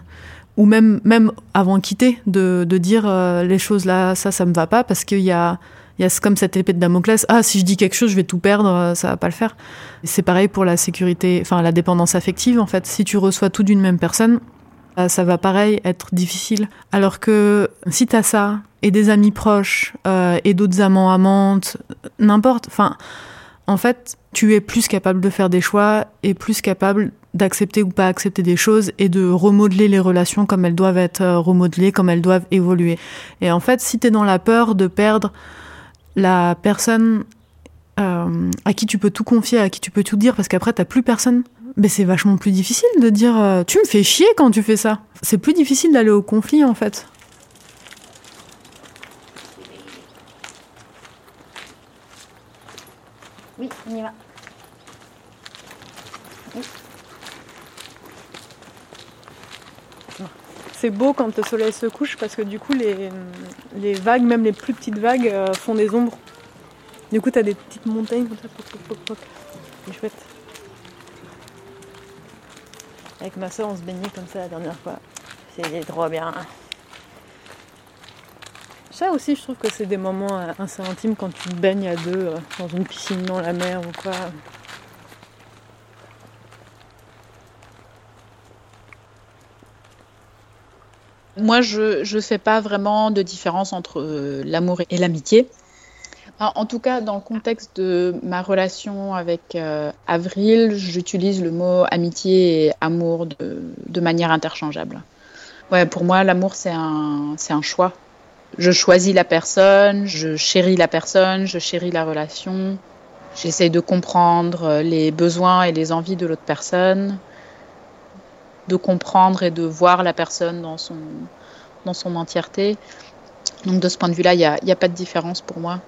ou même, même avant de quitter, de, de dire euh, les choses là, ça, ça me va pas, parce qu'il y a, y a comme cette épée de Damoclès, ah, si je dis quelque chose, je vais tout perdre, euh, ça va pas le faire. C'est pareil pour la sécurité, enfin, la dépendance affective, en fait. Si tu reçois tout d'une même personne, euh, ça va pareil être difficile. Alors que si t'as ça, et des amis proches, et d'autres amants, amantes, n'importe, enfin, en fait, tu es plus capable de faire des choix et plus capable d'accepter ou pas accepter des choses et de remodeler les relations comme elles doivent être euh, remodelées, comme elles doivent évoluer. Et en fait, si tu es dans la peur de perdre la personne euh, à qui tu peux tout confier, à qui tu peux tout dire, parce qu'après, t'as plus personne, mais c'est vachement plus difficile de dire euh, tu me fais chier quand tu fais ça. C'est plus difficile d'aller au conflit, en fait. Oui, on y va. c'est beau quand le soleil se couche parce que du coup les, les vagues, même les plus petites vagues, euh, font des ombres. Du coup, t'as des petites montagnes comme ça, C'est chouette. Avec ma soeur, on se baignait comme ça la dernière fois. C'est trop bien. Ça aussi, je trouve que c'est des moments euh, assez intimes quand tu te baignes à deux euh, dans une piscine, dans la mer ou quoi. Moi, je ne fais pas vraiment de différence entre euh, l'amour et l'amitié. Ah, en, tout cas, dans le contexte de ma relation avec Avril, j'utilise le mot amitié et amour de, manière interchangeable. Pour moi, l'amour, c'est un choix je choisis la personne, je chéris la personne, je chéris la relation. J'essaye de comprendre les besoins et les envies de l'autre personne, de comprendre et de voir la personne dans son, dans son entièreté. Donc de ce point de vue-là, il n'y a, a, pas de différence pour moi.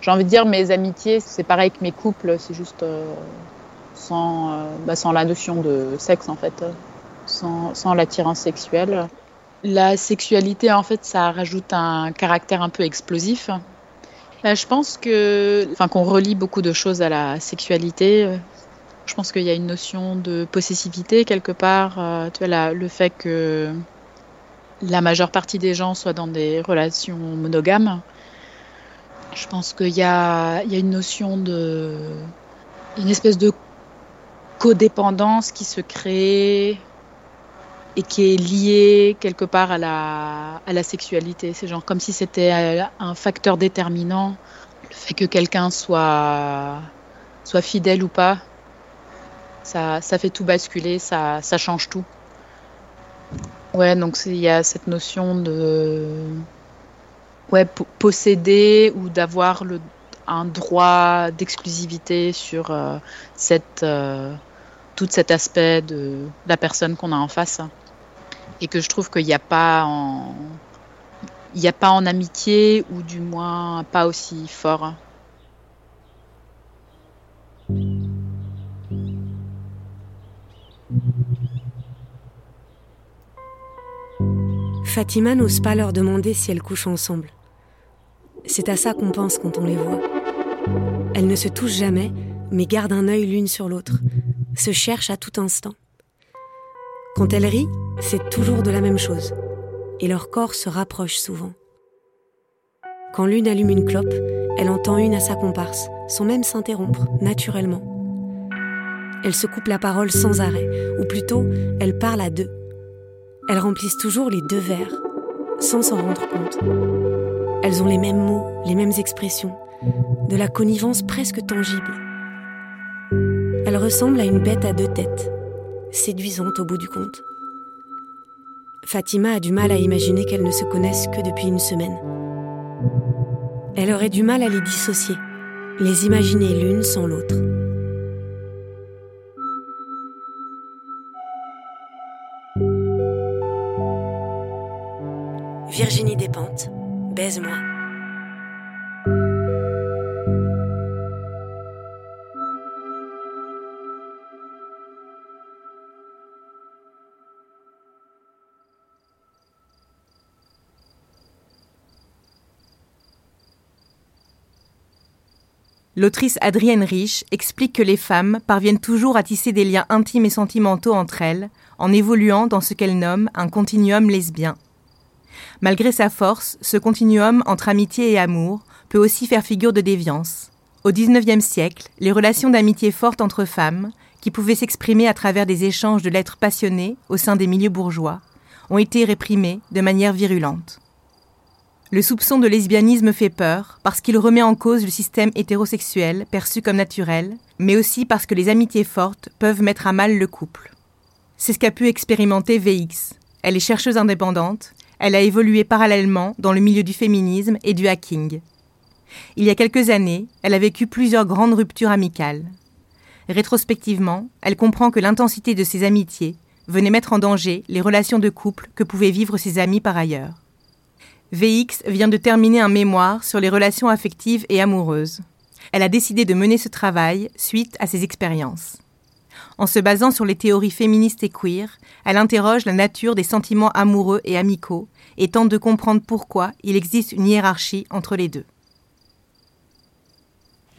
J'ai envie de dire, mes amitiés, c'est pareil que mes couples, c'est juste euh, sans, euh, bah, sans la notion de sexe en fait, sans, sans l'attirance sexuelle. La sexualité, en fait, ça rajoute un caractère un peu explosif. Je pense que, enfin, qu'on relie beaucoup de choses à la sexualité. Je pense qu'il y a une notion de possessivité quelque part. Euh, tu vois, le fait que la majeure partie des gens soient dans des relations monogames. Je pense qu'il y a, il y a une notion de, une espèce de codépendance qui se crée et qui est liée quelque part à la, à la sexualité. C'est genre comme si c'était un facteur déterminant, le fait que quelqu'un soit, soit fidèle ou pas. Ça, ça fait tout basculer, ça, ça change tout. Ouais, donc il y a cette notion de ouais, posséder ou d'avoir le un droit d'exclusivité sur euh, cette euh, tout cet aspect de la personne qu'on a en face et que je trouve qu'il n'y a pas en amitié ou du moins pas aussi fort. Fatima n'ose pas leur demander si elles couchent ensemble. C'est à ça qu'on pense quand on les voit. Elles ne se touchent jamais, mais gardent un œil l'une sur l'autre, se cherchent à tout instant. Quand elles rient, c'est toujours de la même chose, et leur corps se rapproche souvent. Quand l'une allume une clope, elle entend une à sa comparse, sans même s'interrompre, naturellement. Elles se coupent la parole sans arrêt, ou plutôt, elles parlent à deux, elles remplissent toujours les deux verres, sans s'en rendre compte. Elles ont les mêmes mots, les mêmes expressions, de la connivence presque tangible. Elles ressemblent à une bête à deux têtes, séduisante au bout du compte. Fatima a du mal à imaginer qu'elles ne se connaissent que depuis une semaine. Elle aurait du mal à les dissocier, les imaginer l'une sans l'autre. Virginie Despentes, baise-moi. L'autrice Adrienne Rich explique que les femmes parviennent toujours à tisser des liens intimes et sentimentaux entre elles en évoluant dans ce qu'elle nomme un continuum lesbien. Malgré sa force, ce continuum entre amitié et amour peut aussi faire figure de déviance. Au XIXe siècle, les relations d'amitié fortes entre femmes, qui pouvaient s'exprimer à travers des échanges de lettres passionnées au sein des milieux bourgeois, ont été réprimées de manière virulente. Le soupçon de lesbianisme fait peur parce qu'il remet en cause le système hétérosexuel perçu comme naturel, mais aussi parce que les amitiés fortes peuvent mettre à mal le couple. C'est ce qu'a pu expérimenter VX. Elle est chercheuse indépendante elle a évolué parallèlement dans le milieu du féminisme et du hacking. Il y a quelques années, elle a vécu plusieurs grandes ruptures amicales. Rétrospectivement, elle comprend que l'intensité de ses amitiés venait mettre en danger les relations de couple que pouvaient vivre ses amis par ailleurs. VX vient de terminer un mémoire sur les relations affectives et amoureuses. Elle a décidé de mener ce travail suite à ses expériences. En se basant sur les théories féministes et queer, elle interroge la nature des sentiments amoureux et amicaux et tente de comprendre pourquoi il existe une hiérarchie entre les deux.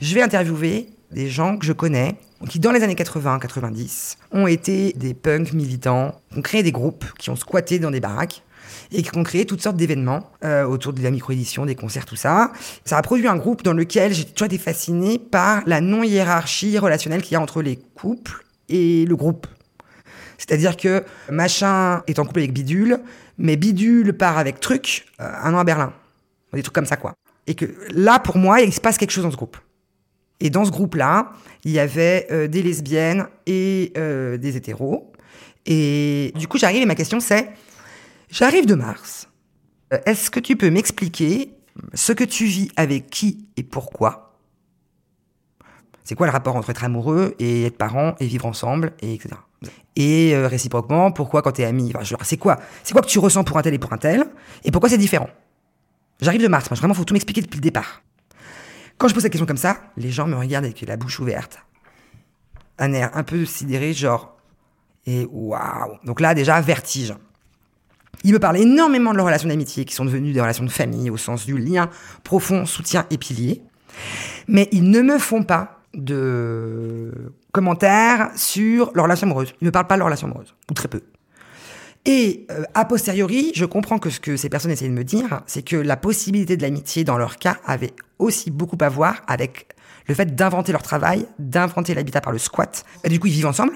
Je vais interviewer des gens que je connais qui, dans les années 80-90, ont été des punks militants, ont créé des groupes, qui ont squatté dans des baraques et qui ont créé toutes sortes d'événements euh, autour de la micro-édition, des concerts, tout ça. Ça a produit un groupe dans lequel j'ai toujours été fascinée par la non-hiérarchie relationnelle qu'il y a entre les couples et le groupe. C'est-à-dire que machin est en couple avec bidule, mais bidule part avec truc, euh, un an à Berlin. Des trucs comme ça, quoi. Et que là, pour moi, il se passe quelque chose dans ce groupe. Et dans ce groupe-là, il y avait euh, des lesbiennes et des hétéros. Et du coup, j'arrive et ma question c'est, j'arrive de Mars. Euh, Est-ce que tu peux m'expliquer ce que tu vis avec qui et pourquoi? C'est quoi le rapport entre être amoureux et être parent et vivre ensemble, et etc. Et euh, réciproquement, pourquoi quand t'es ami? C'est quoi C'est quoi que tu ressens pour un tel et pour un tel Et pourquoi c'est différent? J'arrive de Mars, moi, vraiment, faut tout m'expliquer depuis le départ. Quand je pose cette question comme ça, les gens me regardent avec la bouche ouverte. Un air un peu sidéré, genre. Et waouh Donc là, déjà, vertige. Ils me parlent énormément de leurs relations d'amitié, qui sont devenues des relations de famille, au sens du lien profond, soutien et pilier. Mais ils ne me font pas de commentaires sur leurs relations amoureuses. Ils ne me parlent pas de leurs relations amoureuses, ou très peu. Et euh, a posteriori, je comprends que ce que ces personnes essayaient de me dire, c'est que la possibilité de l'amitié dans leur cas avait aussi beaucoup à voir avec le fait d'inventer leur travail, d'inventer l'habitat par le squat. Et du coup, ils vivent ensemble.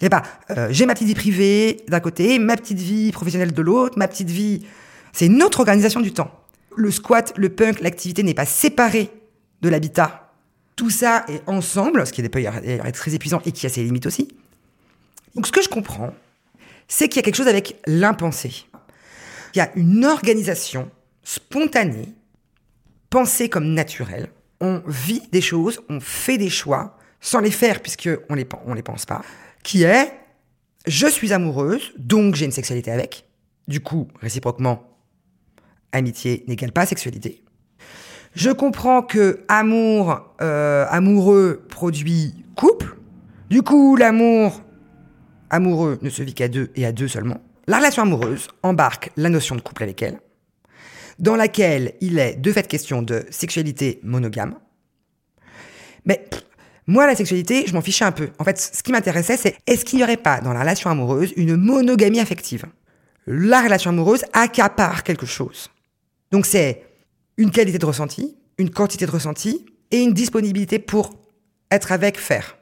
A pas, euh, j'ai ma petite vie privée d'un côté, ma petite vie professionnelle de l'autre, ma petite vie. C'est une autre organisation du temps. Le squat, le punk, l'activité n'est pas séparée de l'habitat. Tout ça est ensemble, ce qui d'ailleurs d'ailleurs très épuisant et qui a ses limites aussi. Donc, ce que je comprends, c'est qu'il y a quelque chose avec l'impensé. Il y a une organisation spontanée, pensée comme naturelle. On vit des choses, on fait des choix, sans les faire puisqu'on les, pen- on les pense pas, qui est je suis amoureuse, donc j'ai une sexualité avec. Du coup, réciproquement, amitié n'égale pas sexualité. Je comprends que amour, euh, amoureux produit couple. Du coup, l'amour amoureux ne se vit qu'à deux et à deux seulement. La relation amoureuse embarque la notion de couple avec elle, dans laquelle il est de fait question de sexualité monogame. Mais moi, la sexualité, je m'en fichais un peu. En fait, ce qui m'intéressait, c'est est-ce qu'il n'y aurait pas dans la relation amoureuse une monogamie affective? La relation amoureuse accapare quelque chose. Donc c'est une qualité de ressenti, une quantité de ressenti et une disponibilité pour être avec, faire.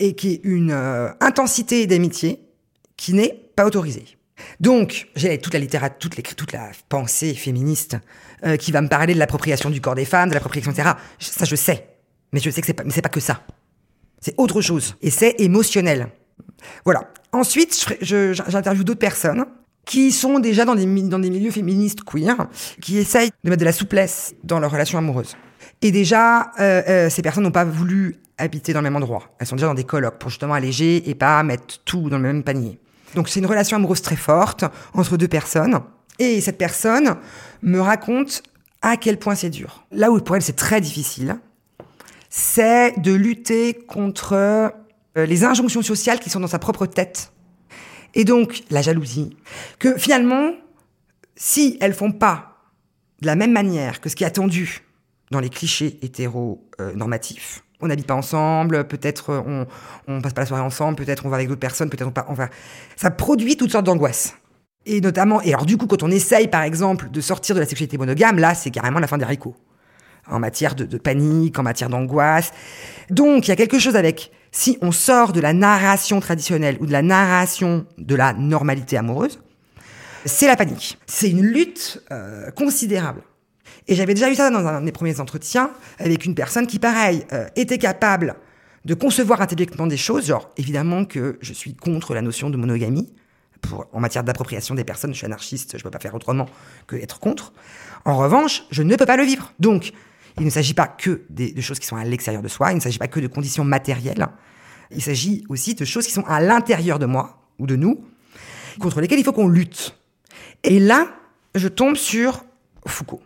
Et qui est une euh, intensité d'amitié qui n'est pas autorisée. Donc, j'ai toute la littérature, toute, les- toute la pensée féministe euh, qui va me parler de l'appropriation du corps des femmes, de l'appropriation, etc. Ça, je sais. Mais je sais que c'est pas, pas que ça. C'est autre chose. Et c'est émotionnel. Voilà. Ensuite, j'interviewe d'autres personnes qui sont déjà dans des, mi- dans des milieux féministes queer, qui essayent de mettre de la souplesse dans leurs relations amoureuses. Et déjà, euh, euh, ces personnes n'ont pas voulu habiter dans le même endroit. Elles sont déjà dans des colloques pour justement alléger et pas mettre tout dans le même panier. Donc c'est une relation amoureuse très forte entre deux personnes. Et cette personne me raconte à quel point c'est dur. Là où pour elle c'est très difficile, c'est de lutter contre euh, les injonctions sociales qui sont dans sa propre tête. Et donc la jalousie. Que finalement, si elles font pas de la même manière que ce qui est attendu dans les clichés hétéro-normatifs, on n'habite pas ensemble, peut-être euh, on, on passe pas la soirée ensemble, peut-être on va avec d'autres personnes, peut-être on va... Ça produit toutes sortes d'angoisses. Et notamment, et alors du coup, quand on essaye, par exemple, de sortir de la sexualité monogame, là, c'est carrément la fin des haricots. En matière de, panique, en matière d'angoisse. Donc, il y a quelque chose avec, si on sort de la narration traditionnelle ou de la narration de la normalité amoureuse, c'est la panique. C'est une lutte euh, considérable. Et j'avais déjà eu ça dans un des premiers entretiens avec une personne qui, pareil, euh, était capable de concevoir intellectuellement des choses, genre évidemment que je suis contre la notion de monogamie. Pour, en matière d'appropriation des personnes, je suis anarchiste, je peux pas faire autrement que être contre. En revanche, je ne peux pas le vivre. Donc, il ne s'agit pas que des, de choses qui sont à l'extérieur de soi, il ne s'agit pas que de conditions matérielles. Il s'agit aussi de choses qui sont à l'intérieur de moi ou de nous, contre lesquelles il faut qu'on lutte. Et là, je tombe sur Foucault.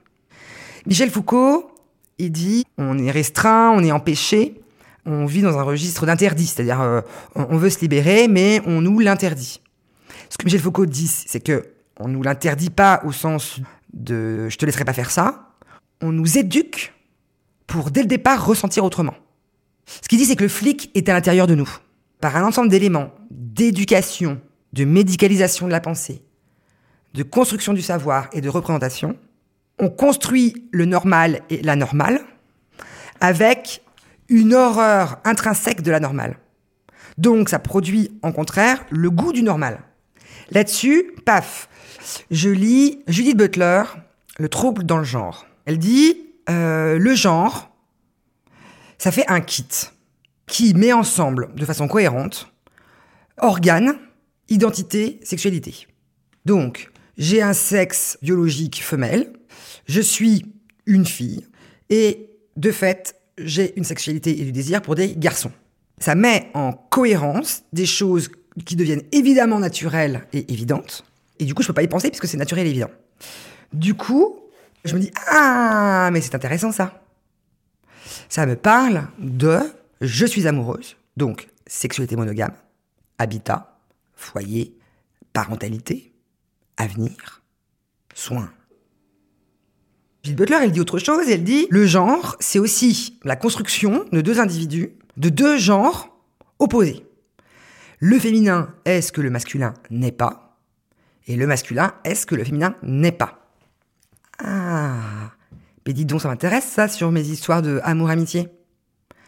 Michel Foucault, il dit on est restreint, on est empêché, on vit dans un registre d'interdit, c'est-à-dire euh, on veut se libérer, mais on nous l'interdit. Ce que Michel Foucault dit, c'est que on nous l'interdit pas au sens de je te laisserai pas faire ça, on nous éduque pour dès le départ ressentir autrement. Ce qu'il dit, c'est que le flic est à l'intérieur de nous, par un ensemble d'éléments d'éducation, de médicalisation de la pensée, de construction du savoir et de représentation, on construit le normal et la normale avec une horreur intrinsèque de la normale. Donc ça produit en contraire le goût du normal. Là-dessus, paf, je lis Judith Butler, Le trouble dans le genre. Elle dit euh, le genre, ça fait un kit qui met ensemble de façon cohérente organes, identité, sexualité. Donc, j'ai un sexe biologique femelle, je suis une fille, et de fait, j'ai une sexualité et du désir pour des garçons. Ça met en cohérence des choses qui deviennent évidemment naturelles et évidentes, et du coup, je peux pas y penser puisque c'est naturel et évident. Du coup, je me dis, ah, mais c'est intéressant ça. Ça me parle de je suis amoureuse, donc sexualité monogame, habitat, foyer, parentalité, avenir, soins. Judith Butler, elle dit autre chose, elle dit le genre, c'est aussi la construction de deux individus, de deux genres opposés. Le féminin est ce que le masculin n'est pas, et le masculin est ce que le féminin n'est pas? Ah, mais dis donc, ça m'intéresse ça sur mes histoires de amour-amitié.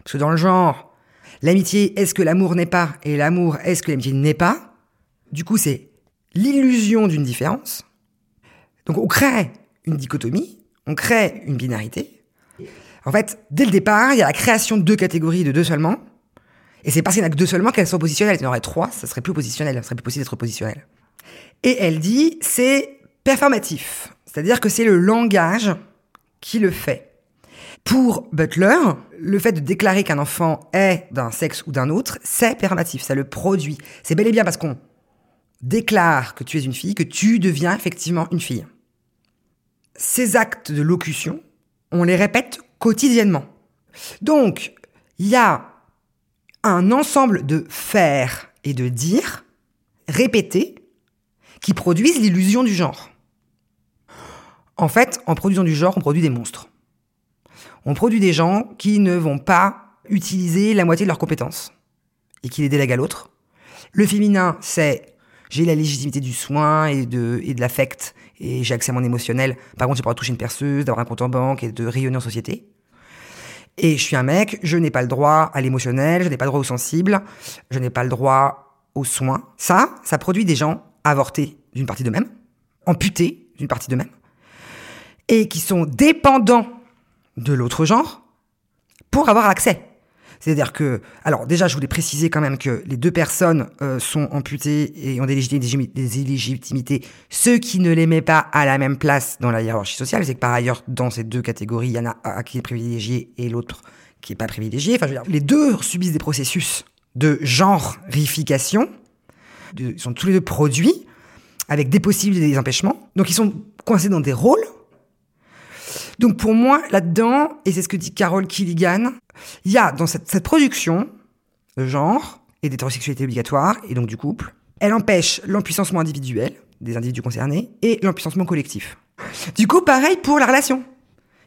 Parce que dans le genre, l'amitié est ce que l'amour n'est pas, et l'amour est ce que l'amitié n'est pas? Du coup, c'est l'illusion d'une différence. Donc on crée une dichotomie, on crée une binarité. En fait, dès le départ, il y a la création de deux catégories, de deux seulement. Et c'est parce qu'il n'y en a que deux seulement qu'elles sont positionnelles. Il y en aurait trois, ça serait plus positionnel, ça serait plus possible d'être positionnel. Et elle dit, c'est performatif. C'est-à-dire que c'est le langage qui le fait. Pour Butler, le fait de déclarer qu'un enfant est d'un sexe ou d'un autre, c'est performatif, ça le produit. C'est bel et bien parce qu'on déclare que tu es une fille, que tu deviens effectivement une fille. Ces actes de locution, on les répète quotidiennement. Donc, il y a un ensemble de faire et de dire répétés qui produisent l'illusion du genre. En fait, en produisant du genre, on produit des monstres. On produit des gens qui ne vont pas utiliser la moitié de leurs compétences et qui les délèguent à l'autre. Le féminin, c'est j'ai la légitimité du soin et de, l'affect et j'ai accès à mon émotionnel. Par contre, j'ai pas toucher une perceuse, d'avoir un compte en banque et de rayonner en société. Et je suis un mec, je n'ai pas le droit à l'émotionnel, je n'ai pas le droit au sensible, je n'ai pas le droit aux soins. Ça, ça produit des gens avortés d'une partie d'eux-mêmes, amputés d'une partie d'eux-mêmes, et qui sont dépendants de l'autre genre pour avoir accès. C'est-à-dire que, alors déjà, je voulais préciser quand même que les deux personnes euh, sont amputées et ont des, légitimités, des. Ceux qui ne les mettent pas à la même place dans la hiérarchie sociale, c'est que par ailleurs, dans ces deux catégories, il y en a un qui est privilégié et l'autre qui est pas privilégié. Enfin, je veux dire, les deux subissent des processus de genreification. De, ils sont tous les deux produits avec des possibles et des empêchements. Donc, ils sont coincés dans des rôles donc pour moi, là-dedans, et c'est ce que dit Carole Killigan, il y a dans cette, cette production de genre et d'hétérosexualité obligatoire, et donc du couple, elle empêche l'empuissancement individuel des individus concernés et l'empuissancement collectif. Du coup, pareil pour la relation.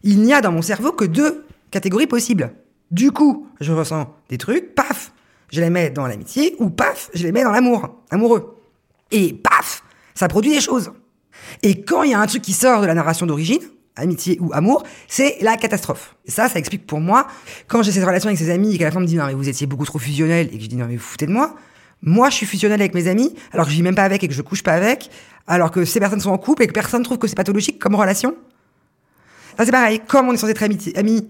Il n'y a dans mon cerveau que deux catégories possibles. Du coup, je ressens des trucs, paf, je les mets dans l'amitié, ou paf, je les mets dans l'amour, amoureux. Et paf, ça produit des choses. Et quand il y a un truc qui sort de la narration d'origine, amitié ou amour, c'est la catastrophe. Et ça, ça explique pour moi, quand j'ai cette relation avec ses amis et qu'à la fin me dit non mais vous étiez beaucoup trop fusionnel et que je dis non mais vous foutez de moi, moi je suis fusionnel avec mes amis alors que je vis même pas avec et que je couche pas avec, alors que ces personnes sont en couple et que personne trouve que c'est pathologique comme relation. Ça c'est pareil, comme on est censé être amis,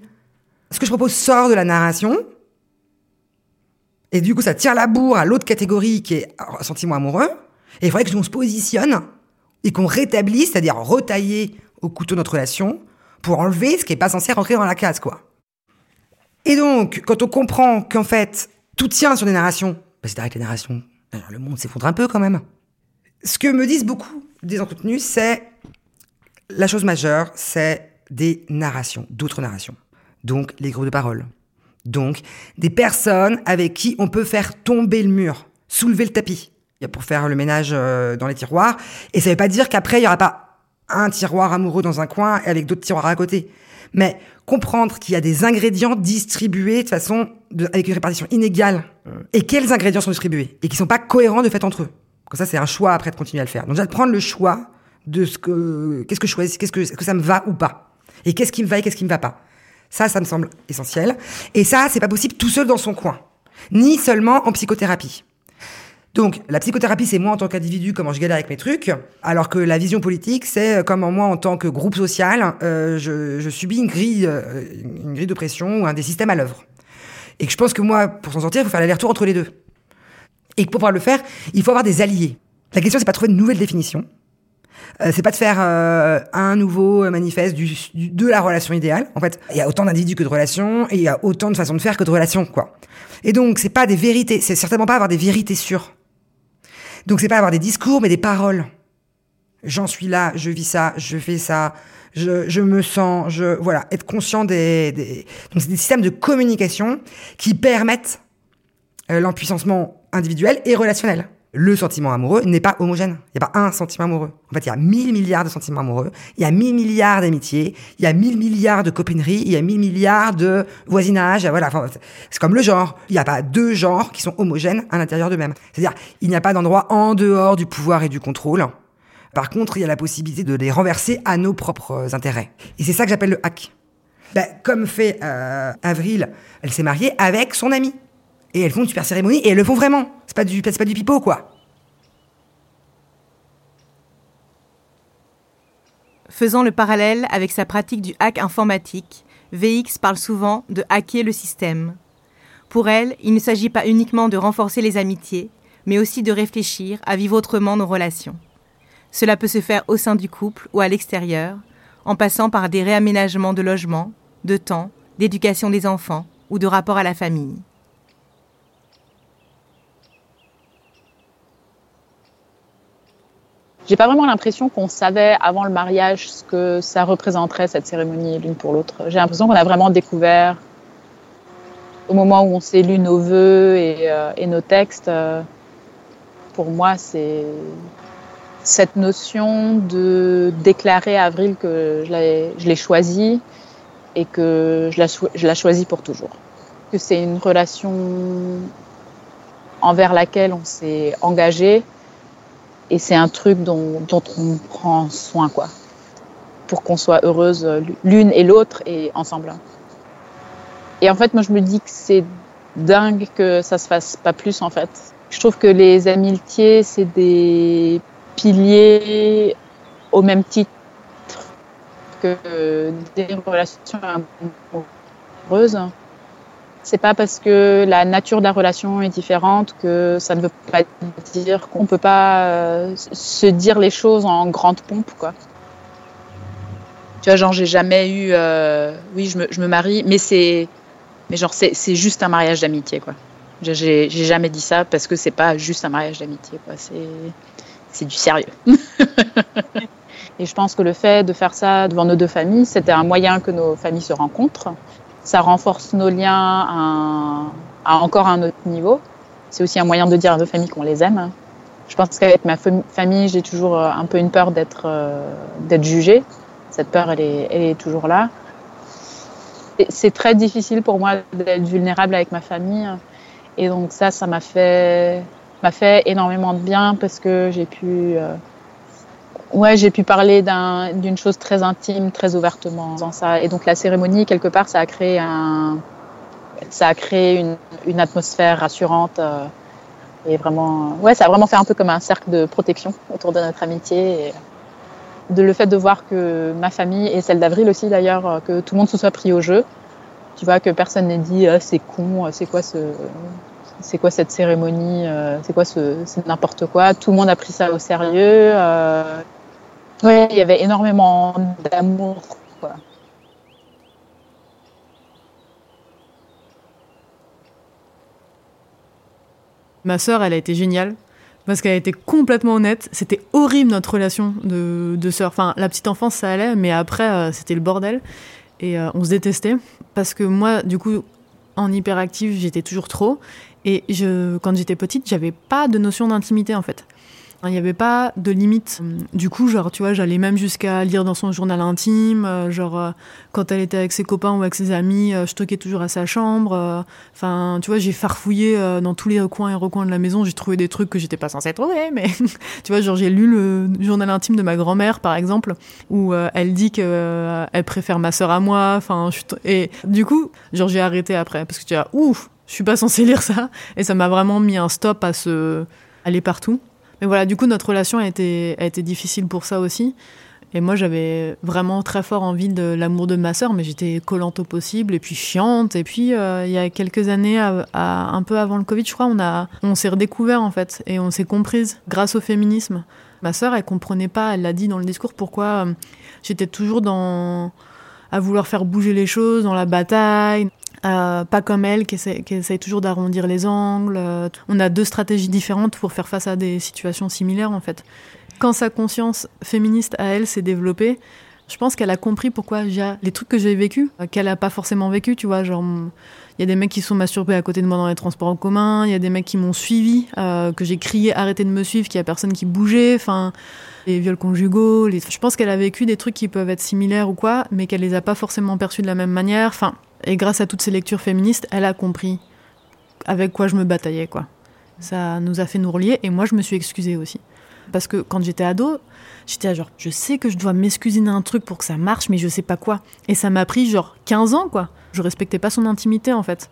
ce que je propose sort de la narration, et du coup ça tire la bourre à l'autre catégorie qui est sentiment amoureux, et il faudrait que on se positionne et qu'on rétablisse, c'est-à-dire retailler au couteau notre relation pour enlever ce qui n'est pas censé rentrer dans la case, quoi. Et donc, quand on comprend qu'en fait, tout tient sur des narrations, bah c'est avec les narrations, le monde s'effondre un peu quand même. Ce que me disent beaucoup des entretenus, c'est la chose majeure, c'est des narrations, d'autres narrations. Donc, les groupes de parole. Donc, des personnes avec qui on peut faire tomber le mur, soulever le tapis pour faire le ménage euh, dans les tiroirs. Et ça veut pas dire qu'après, il y aura pas un tiroir amoureux dans un coin et avec d'autres tiroirs à côté. Mais comprendre qu'il y a des ingrédients distribués de façon de, avec une répartition inégale et quels ingrédients sont distribués? Et qui sont pas cohérents de fait entre eux. Comme ça, c'est un choix après de continuer à le faire. Donc déjà de prendre le choix de ce que qu'est-ce que je choisis, qu'est-ce que est-ce que ça me va ou pas? Et qu'est-ce qui me va et qu'est-ce qui me va pas? Ça, ça me semble essentiel. Et ça, c'est pas possible tout seul dans son coin, ni seulement en psychothérapie. Donc, la psychothérapie, c'est moi en tant qu'individu, comment je galère avec mes trucs, alors que la vision politique, c'est euh, comment moi, en tant que groupe social, euh, je, subis une grille, euh, une grille de pression ou un des systèmes à l'œuvre. Et que je pense que moi, pour s'en sortir, il faut faire l'aller-retour entre les deux. Et que pour pouvoir le faire, il faut avoir des alliés. La question, c'est pas trouver une nouvelle définition. Euh, c'est pas de faire euh, un nouveau manifeste de la relation idéale. En fait, il y a autant d'individus que de relations, et il y a autant de façons de faire que de relations, quoi. Et donc, c'est pas des vérités, c'est certainement pas avoir des vérités sûres. Donc c'est pas avoir des discours, mais des paroles. J'en suis là, je vis ça, je fais ça, je, je me sens, je voilà, être conscient des, des... donc c'est des systèmes de communication qui permettent euh, l'empuissancement individuel et relationnel le sentiment amoureux n'est pas homogène. Il n'y a pas un sentiment amoureux. En fait, il y a mille milliards de sentiments amoureux, il y a mille milliards d'amitiés, il y a mille milliards de copinerie, il y a mille milliards de voisinage. Voilà, c'est comme le genre. Il n'y a pas deux genres qui sont homogènes à l'intérieur d'eux-mêmes. C'est-à-dire, il n'y a pas d'endroit en dehors du pouvoir et du contrôle. Par contre, il y a la possibilité de les renverser à nos propres intérêts. Et c'est ça que j'appelle le hack. Ben, comme fait euh, Avril, elle s'est mariée avec son ami. Et elles font une super cérémonie et elles le font vraiment. C'est pas du, c'est pas du pipeau, quoi. Faisant le parallèle avec sa pratique du hack informatique, VX parle souvent de hacker le système. Pour elle, il ne s'agit pas uniquement de renforcer les amitiés, mais aussi de réfléchir à vivre autrement nos relations. Cela peut se faire au sein du couple ou à l'extérieur, en passant par des réaménagements de logement, de temps, d'éducation des enfants ou de rapport à la famille. J'ai pas vraiment l'impression qu'on savait avant le mariage ce que ça représenterait cette cérémonie l'une pour l'autre. J'ai l'impression qu'on a vraiment découvert au moment où on s'est lu nos vœux et, euh, nos textes. Euh, pour moi, c'est cette notion de déclarer à Avril que je l'ai choisi et que je la choisis pour toujours. Que c'est une relation envers laquelle on s'est engagé et c'est un truc dont, on prend soin, quoi, pour qu'on soit heureuse l'une et l'autre et ensemble. Et en fait, moi, je me dis que c'est dingue que ça se fasse pas plus, en fait. Je trouve que les amitiés, c'est des piliers au même titre que des relations amoureuses c'est pas parce que la nature de la relation est différente que ça ne veut pas dire qu'on peut pas euh, se dire les choses en grande pompe, quoi. Tu vois, genre, j'ai jamais eu. Euh, oui, je me, je me, marie, mais c'est. Mais genre, c'est juste un mariage d'amitié, quoi. J'ai jamais dit ça parce que c'est pas juste un mariage d'amitié, quoi. C'est du sérieux. *laughs* Et je pense que le fait de faire ça devant nos deux familles, c'était un moyen que nos familles se rencontrent ça renforce nos liens à, encore un autre niveau. C'est aussi un moyen de dire à nos familles qu'on les aime. Je pense qu'avec ma famille, j'ai toujours euh, un peu une peur d'être euh, d'être jugée. Cette peur, elle est, elle est toujours là. C'est très difficile pour moi d'être vulnérable avec ma famille. Et donc ça, ça m'a fait, fait énormément de bien parce que j'ai pu euh, Ouais, j'ai pu parler d'une chose très intime, très ouvertement dans ça. Et donc la cérémonie, quelque part, ça a créé un, ça a créé une, une atmosphère rassurante. Euh, et vraiment, ouais, ça a vraiment fait un peu comme un cercle de protection autour de notre amitié. Et de le fait de voir que ma famille et celle d'Avril aussi d'ailleurs, euh, que tout le monde se soit pris au jeu. Tu vois que personne n'ait dit c'est con, c'est quoi ce, quoi cette cérémonie, euh, c'est quoi ce, c'est n'importe quoi. Tout le monde a pris ça au sérieux. Oui, il y avait énormément d'amour. Ma sœur, elle a été géniale parce qu'elle a été complètement honnête. C'était horrible notre relation de, de sœur. Enfin, la petite enfance, ça allait, mais après, euh, c'était le bordel. Et euh, on se détestait parce que moi, du coup, en hyperactive, j'étais toujours trop. Et je, quand j'étais petite, j'avais pas de notion d'intimité en fait. Il n'y avait pas de limite. Du coup, genre, tu vois, j'allais même jusqu'à lire dans son journal intime. Euh, genre, euh, quand elle était avec ses copains ou avec ses amis, euh, je toquais toujours à sa chambre. Enfin, tu vois, j'ai farfouillé dans tous les coins et recoins de la maison. J'ai trouvé des trucs que j'étais pas censée trouver, mais *laughs* tu vois, genre, j'ai lu le journal intime de ma grand-mère, par exemple, où elle dit que elle préfère ma sœur à moi. Enfin, et du coup, genre, j'ai arrêté après parce que tu vois, ouf, je suis pas censée lire ça. Et ça m'a vraiment mis un stop à ce est partout. Mais voilà, du coup, notre relation a été, a été difficile pour ça aussi. Et moi, j'avais vraiment très fort envie de l'amour de ma sœur, mais j'étais collante au possible et puis chiante. Et puis, euh, il y a quelques années, à, un peu avant le Covid, je crois, on, on s'est redécouvert en fait et on s'est comprise grâce au féminisme. Ma sœur, elle comprenait pas, elle l'a dit dans le discours, pourquoi euh, j'étais toujours dans à vouloir faire bouger les choses, dans la bataille. Euh, pas comme elle, qui essaie, qui essaye toujours d'arrondir les angles. Euh, on a deux stratégies différentes pour faire face à des situations similaires, en fait. Quand sa conscience féministe à elle s'est développée, je pense qu'elle a compris pourquoi les trucs que j'ai vécu, euh, qu'elle a pas forcément vécu, tu vois. Genre, il y a des mecs qui sont masturbés à côté de moi dans les transports en commun, il y a des mecs qui m'ont suivi, euh, que j'ai crié arrêtez de me suivre, qu'il y a personne qui bougeait. Enfin, les viols conjugaux. Les... Je pense qu'elle a vécu des trucs qui peuvent être similaires ou quoi, mais qu'elle les a pas forcément perçus de la même manière. Enfin, et grâce à toutes ces lectures féministes, elle a compris avec quoi je me bataillais, quoi. Ça nous a fait nous relier, et moi je me suis excusée aussi. Parce que quand j'étais ado, j'étais genre, je sais que je dois m'excuser d'un truc pour que ça marche, mais je sais pas quoi. Et ça m'a pris genre 15 ans, quoi. Je respectais pas son intimité, en fait.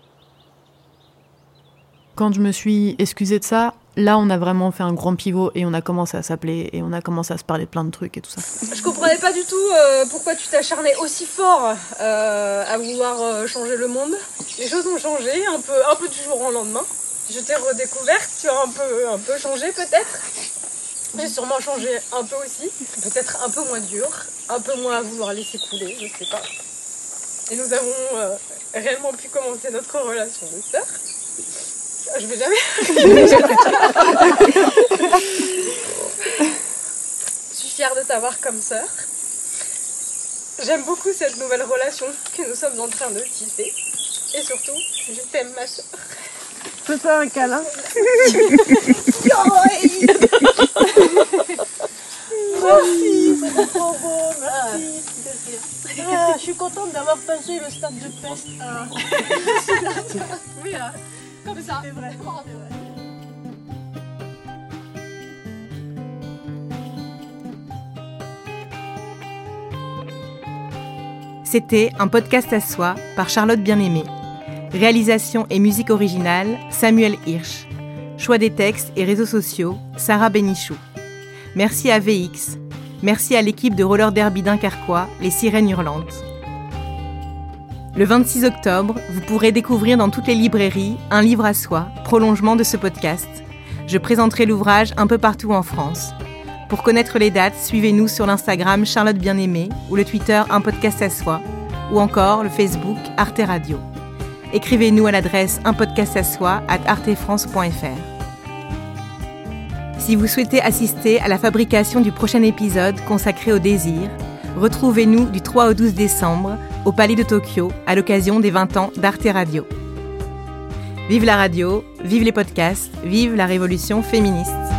Quand je me suis excusée de ça, là, on a vraiment fait un grand pivot et on a commencé à s'appeler et on a commencé à se parler plein de trucs et tout ça. Je comprenais pas du tout euh, pourquoi tu t'acharnais aussi fort euh, à vouloir euh, changer le monde. Les choses ont changé un peu, un peu du jour au lendemain. Je t'ai redécouverte, tu as un peu, un peu changé peut-être. J'ai sûrement changé un peu aussi, peut-être un peu moins dur, un peu moins à vouloir laisser couler, je sais pas. Et nous avons réellement pu commencer notre relation de sœur. Je vais jamais. *laughs* Je suis fière de t'avoir comme sœur. J'aime beaucoup cette nouvelle relation que nous sommes en train de tisser. Et surtout, je t'aime ma sœur. Fais-toi un câlin. *laughs* Merci, c'est trop beau, merci. Ah, je suis contente d'avoir passé le stade de peste. Ah. oui, hein, comme ça. C'est vrai. C'était un podcast à soi par Charlotte Bien-Aimée. Réalisation et musique originale, Samuel Hirsch. Choix des textes et réseaux sociaux, Sarah Bénichou. Merci à VX. Merci à l'équipe de roller derby Dunkerquois, les Sirènes Hurlantes. Le 26 octobre, vous pourrez découvrir dans toutes les librairies un livre à soi, prolongement de ce podcast. Je présenterai l'ouvrage un peu partout en France. Pour connaître les dates, suivez-nous sur l'Instagram Charlotte Bien-Aimée ou le Twitter Un podcast à soi ou encore le Facebook Arte Radio. Écrivez-nous à l'adresse un podcast à soi at artefrance.fr. Si vous souhaitez assister à la fabrication du prochain épisode consacré au désir, retrouvez-nous du 3 au 12 décembre au Palais de Tokyo à l'occasion des 20 ans d'Arte Radio. Vive la radio, vive les podcasts, vive la révolution féministe.